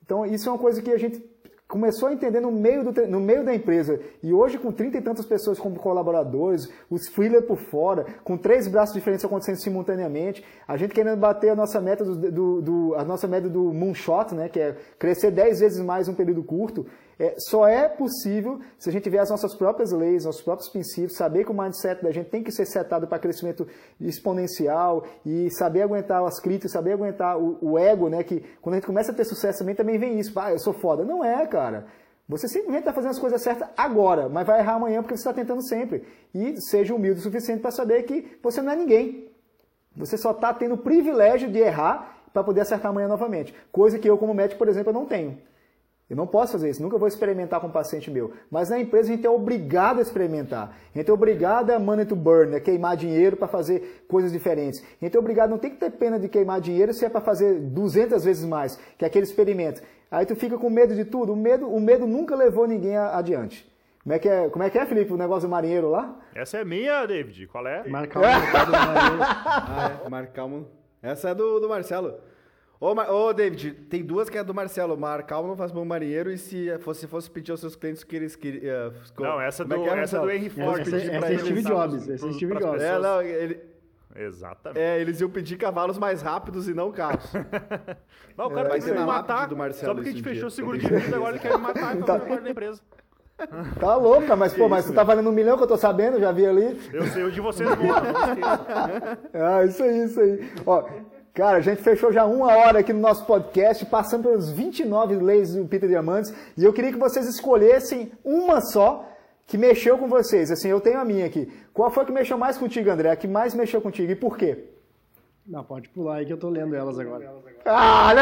Então, isso é uma coisa que a gente começou a entender no meio, do, no meio da empresa. E hoje, com 30 e tantas pessoas como colaboradores, os freelancers por fora, com três braços diferentes acontecendo simultaneamente, a gente querendo bater a nossa meta do, do- do- a nossa meta do moonshot, né, que é crescer 10 vezes mais em um período curto, é, só é possível se a gente tiver as nossas próprias leis, nossos próprios princípios, saber que o mindset da gente tem que ser setado para crescimento exponencial e saber aguentar as críticas, saber aguentar o, o ego, né? Que quando a gente começa a ter sucesso também, também vem isso. Ah, eu sou foda. Não é, cara. Você simplesmente está fazendo as coisas certas agora, mas vai errar amanhã porque você está tentando sempre. E seja humilde o suficiente para saber que você não é ninguém. Você só está tendo o privilégio de errar para poder acertar amanhã novamente. Coisa que eu, como médico, por exemplo, não tenho. Eu não posso fazer isso, nunca vou experimentar com um paciente meu. Mas na empresa a gente é obrigado a experimentar. A gente é obrigado a money to burn, né? queimar dinheiro para fazer coisas diferentes. A gente é obrigado, não tem que ter pena de queimar dinheiro se é para fazer 200 vezes mais, que é aquele experimento. Aí tu fica com medo de tudo. O medo, o medo nunca levou ninguém a- adiante. Como é, que é, como é que é, Felipe, o negócio do marinheiro lá? Essa é minha, David. Qual é? Marcar o mercado do marinheiro. Ah, é, marcar um... Essa é do, do Marcelo. Ô, Mar- ô, David, tem duas que é do Marcelo. Marcar um não faz bom marinheiro e se fosse, fosse pedir aos seus clientes o que eles queriam... Não, essa, Como do, é é, essa do? Henry Ford. Essa- pedir essa pra é Steve Jobs, essa é Steve Jobs. É, não, ele, Exatamente. é, eles iam pedir cavalos mais rápidos e não carros. Mas o cara É, vai ter me matar. do Marcelo Só porque a gente isso fechou o seguro de vida, agora ele quer me matar e Tá. da empresa. Tá louca, mas pô, mas tu tá valendo um milhão que eu tô sabendo, já vi ali. Eu sei o de vocês não, não esqueça. Ah, isso aí, isso aí. Ó, cara, a gente fechou já uma hora aqui no nosso podcast, passando pelas 29 leis do Peter Diamantes, e eu queria que vocês escolhessem uma só que mexeu com vocês. Assim, eu tenho a minha aqui. Qual foi a que mexeu mais contigo, André? A que mais mexeu contigo e por quê? Não, pode pular aí que eu tô lendo elas agora. Ah,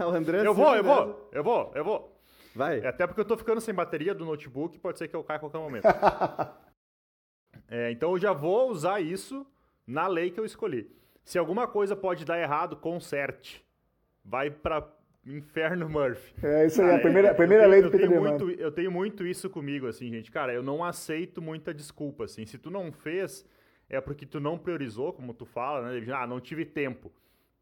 o André Eu vou, eu vou, eu vou, eu vou. Vai. É, até porque eu tô ficando sem bateria do notebook, pode ser que eu caia a qualquer momento. É, então eu já vou usar isso na lei que eu escolhi. Se alguma coisa pode dar errado, conserte. Vai pra inferno Murphy. É isso aí, a Cara, primeira, a primeira eu lei do eu Peter tenho muito, Eu tenho muito isso comigo, assim, gente. Cara, eu não aceito muita desculpa, assim. Se tu não fez, é porque tu não priorizou, como tu fala, né? Ah, não tive tempo.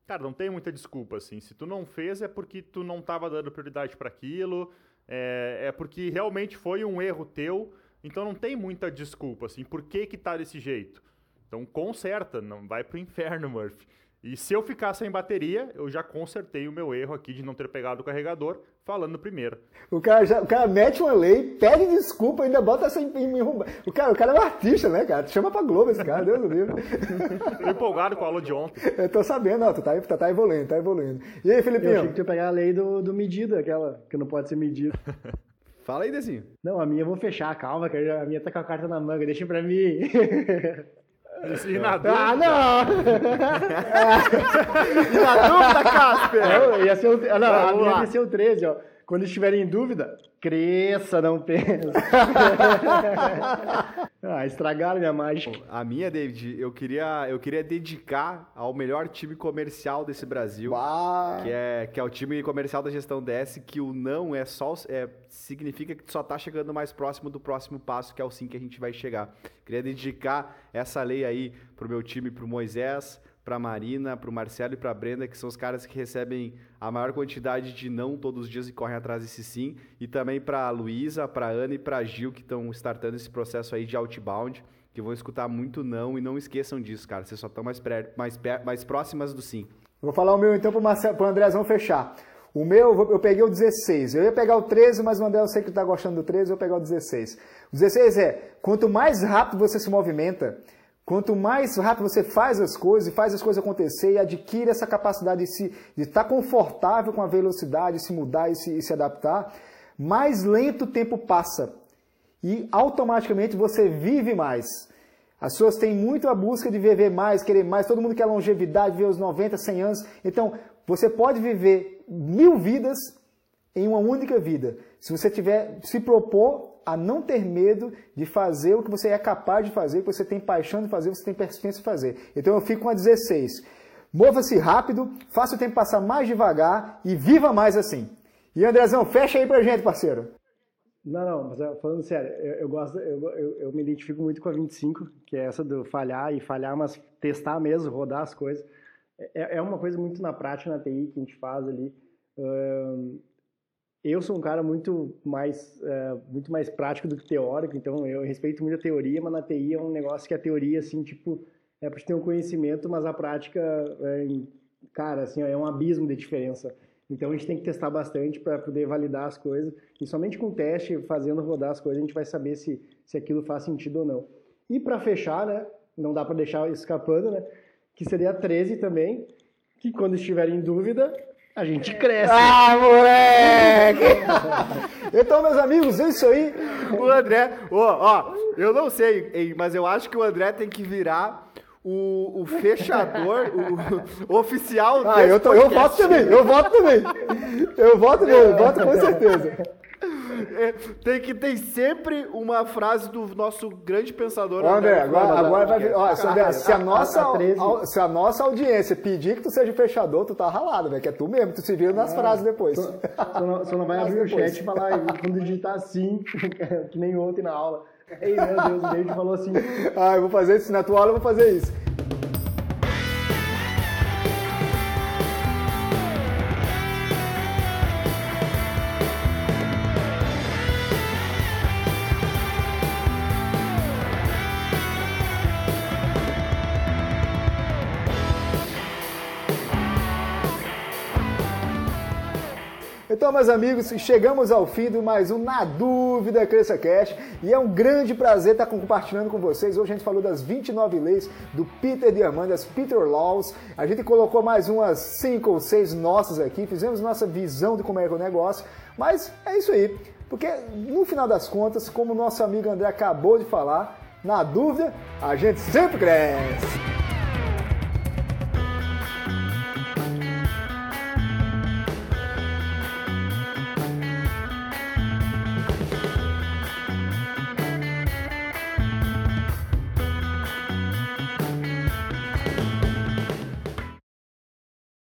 Cara, não tem muita desculpa, assim. Se tu não fez, é porque tu não tava dando prioridade para aquilo, é, é porque realmente foi um erro teu, então não tem muita desculpa, assim. Por que que tá desse jeito? Então conserta, não vai pro inferno, Murphy. E se eu ficar sem bateria, eu já consertei o meu erro aqui de não ter pegado o carregador, falando primeiro. O cara, já, o cara mete uma lei, pede desculpa, ainda bota essa em, em o cara, o cara é um artista, né, cara? Chama pra Globo esse cara, Deus do livro. Tô empolgado com a aula de ontem. Eu tô sabendo, ó, tu tá, tá, tá evoluindo, tá evoluindo. E aí, Eu achei que Felipinho? tu ia pegar a lei do, do medida, aquela que não pode ser medida. Fala aí, Dezinho. Não, a minha eu vou fechar, calma, que a minha tá com a carta na manga, deixa pra mim. E na dúvida, ah, não! E na dúvida, Casper? Não, ia ser o, ah, não, a minha lá. ia ser o 13, ó. Quando estiverem em dúvida, cresça, não pensa. ah, estragaram minha mágica. A minha, David, eu queria, eu queria dedicar ao melhor time comercial desse Brasil. Ah, Que é, que é o time comercial da gestão DS, que o não é só. É, significa que tu só tá chegando mais próximo do próximo passo, que é o sim que a gente vai chegar. Queria dedicar essa lei aí pro meu time, pro Moisés, pra Marina, pro Marcelo e pra Brenda, que são os caras que recebem a maior quantidade de não todos os dias e correm atrás desse sim. E também pra Luísa, pra Ana e pra Gil, que estão startando esse processo aí de outbound. Que vão escutar muito não e não esqueçam disso, cara. Vocês só estão mais, mais, mais próximas do sim. vou falar o meu então Marcelo, pro Andrezão fechar. O meu, eu peguei o 16. Eu ia pegar o 13, mas o André eu sei que tá gostando do 13, eu vou pegar o 16. O 16 é, quanto mais rápido você se movimenta, quanto mais rápido você faz as coisas e faz as coisas acontecer e adquire essa capacidade de se estar confortável com a velocidade, se mudar e se, e se adaptar, mais lento o tempo passa. E automaticamente você vive mais. As pessoas têm muito a busca de viver mais, querer mais. Todo mundo quer longevidade, viver os 90, 100 anos. Então, você pode viver mil vidas em uma única vida. Se você tiver se propor a não ter medo de fazer o que você é capaz de fazer, que você tem paixão de fazer, você tem persistência de fazer. Então eu fico com a 16. Mova-se rápido, faça o tempo passar mais devagar e viva mais assim. E Andrezão, fecha aí pra gente, parceiro. Não, não, mas é, falando sério, eu, eu gosto, eu, eu, eu me identifico muito com a 25, que é essa do falhar e falhar, mas testar mesmo, rodar as coisas. É, é uma coisa muito na prática, na TI, que a gente faz ali. Ahn, eu sou um cara muito mais, é, muito mais prático do que teórico, então eu respeito muito a teoria, mas na TI é um negócio que a teoria, assim, tipo, é para ter um conhecimento, mas a prática, é, cara, assim, é um abismo de diferença. Então a gente tem que testar bastante para poder validar as coisas. E somente com teste, fazendo rodar as coisas, a gente vai saber se, se aquilo faz sentido ou não. E para fechar, né? Não dá para deixar escapando, né? Que seria a 13 também, que quando estiver em dúvida, a gente cresce. Ah, moleque! então, meus amigos, é isso aí. O André, ó, ó, eu não sei, mas eu acho que o André tem que virar o, o fechador, o, o oficial Ah, desse eu, tô, eu voto também, eu voto também. Eu voto nele, eu voto com certeza. É, tem que ter sempre uma frase do nosso grande pensador. Ô, André, agora, agora vai vir. Ó, se, André, se a, nossa, a 13. au- se a nossa audiência pedir que tu seja fechador, tu tá ralado, velho. Que é tu mesmo, tu se vira nas frases depois. Só, só não, só não vai abrir o chat e falar quando digitar assim, que nem ontem na aula. Ei, meu Deus, o David falou assim. Ah, eu vou fazer isso, na tua aula eu vou fazer isso. Então, meus amigos, chegamos ao fim de mais um Na Dúvida Cresça Cash e é um grande prazer estar compartilhando com vocês. Hoje a gente falou das 29 leis do Peter Diamandis, das Peter Laws. A gente colocou mais umas 5 ou 6 nossas aqui, fizemos nossa visão de como é que é o negócio, mas é isso aí. Porque no final das contas, como nosso amigo André acabou de falar, na dúvida, a gente sempre cresce.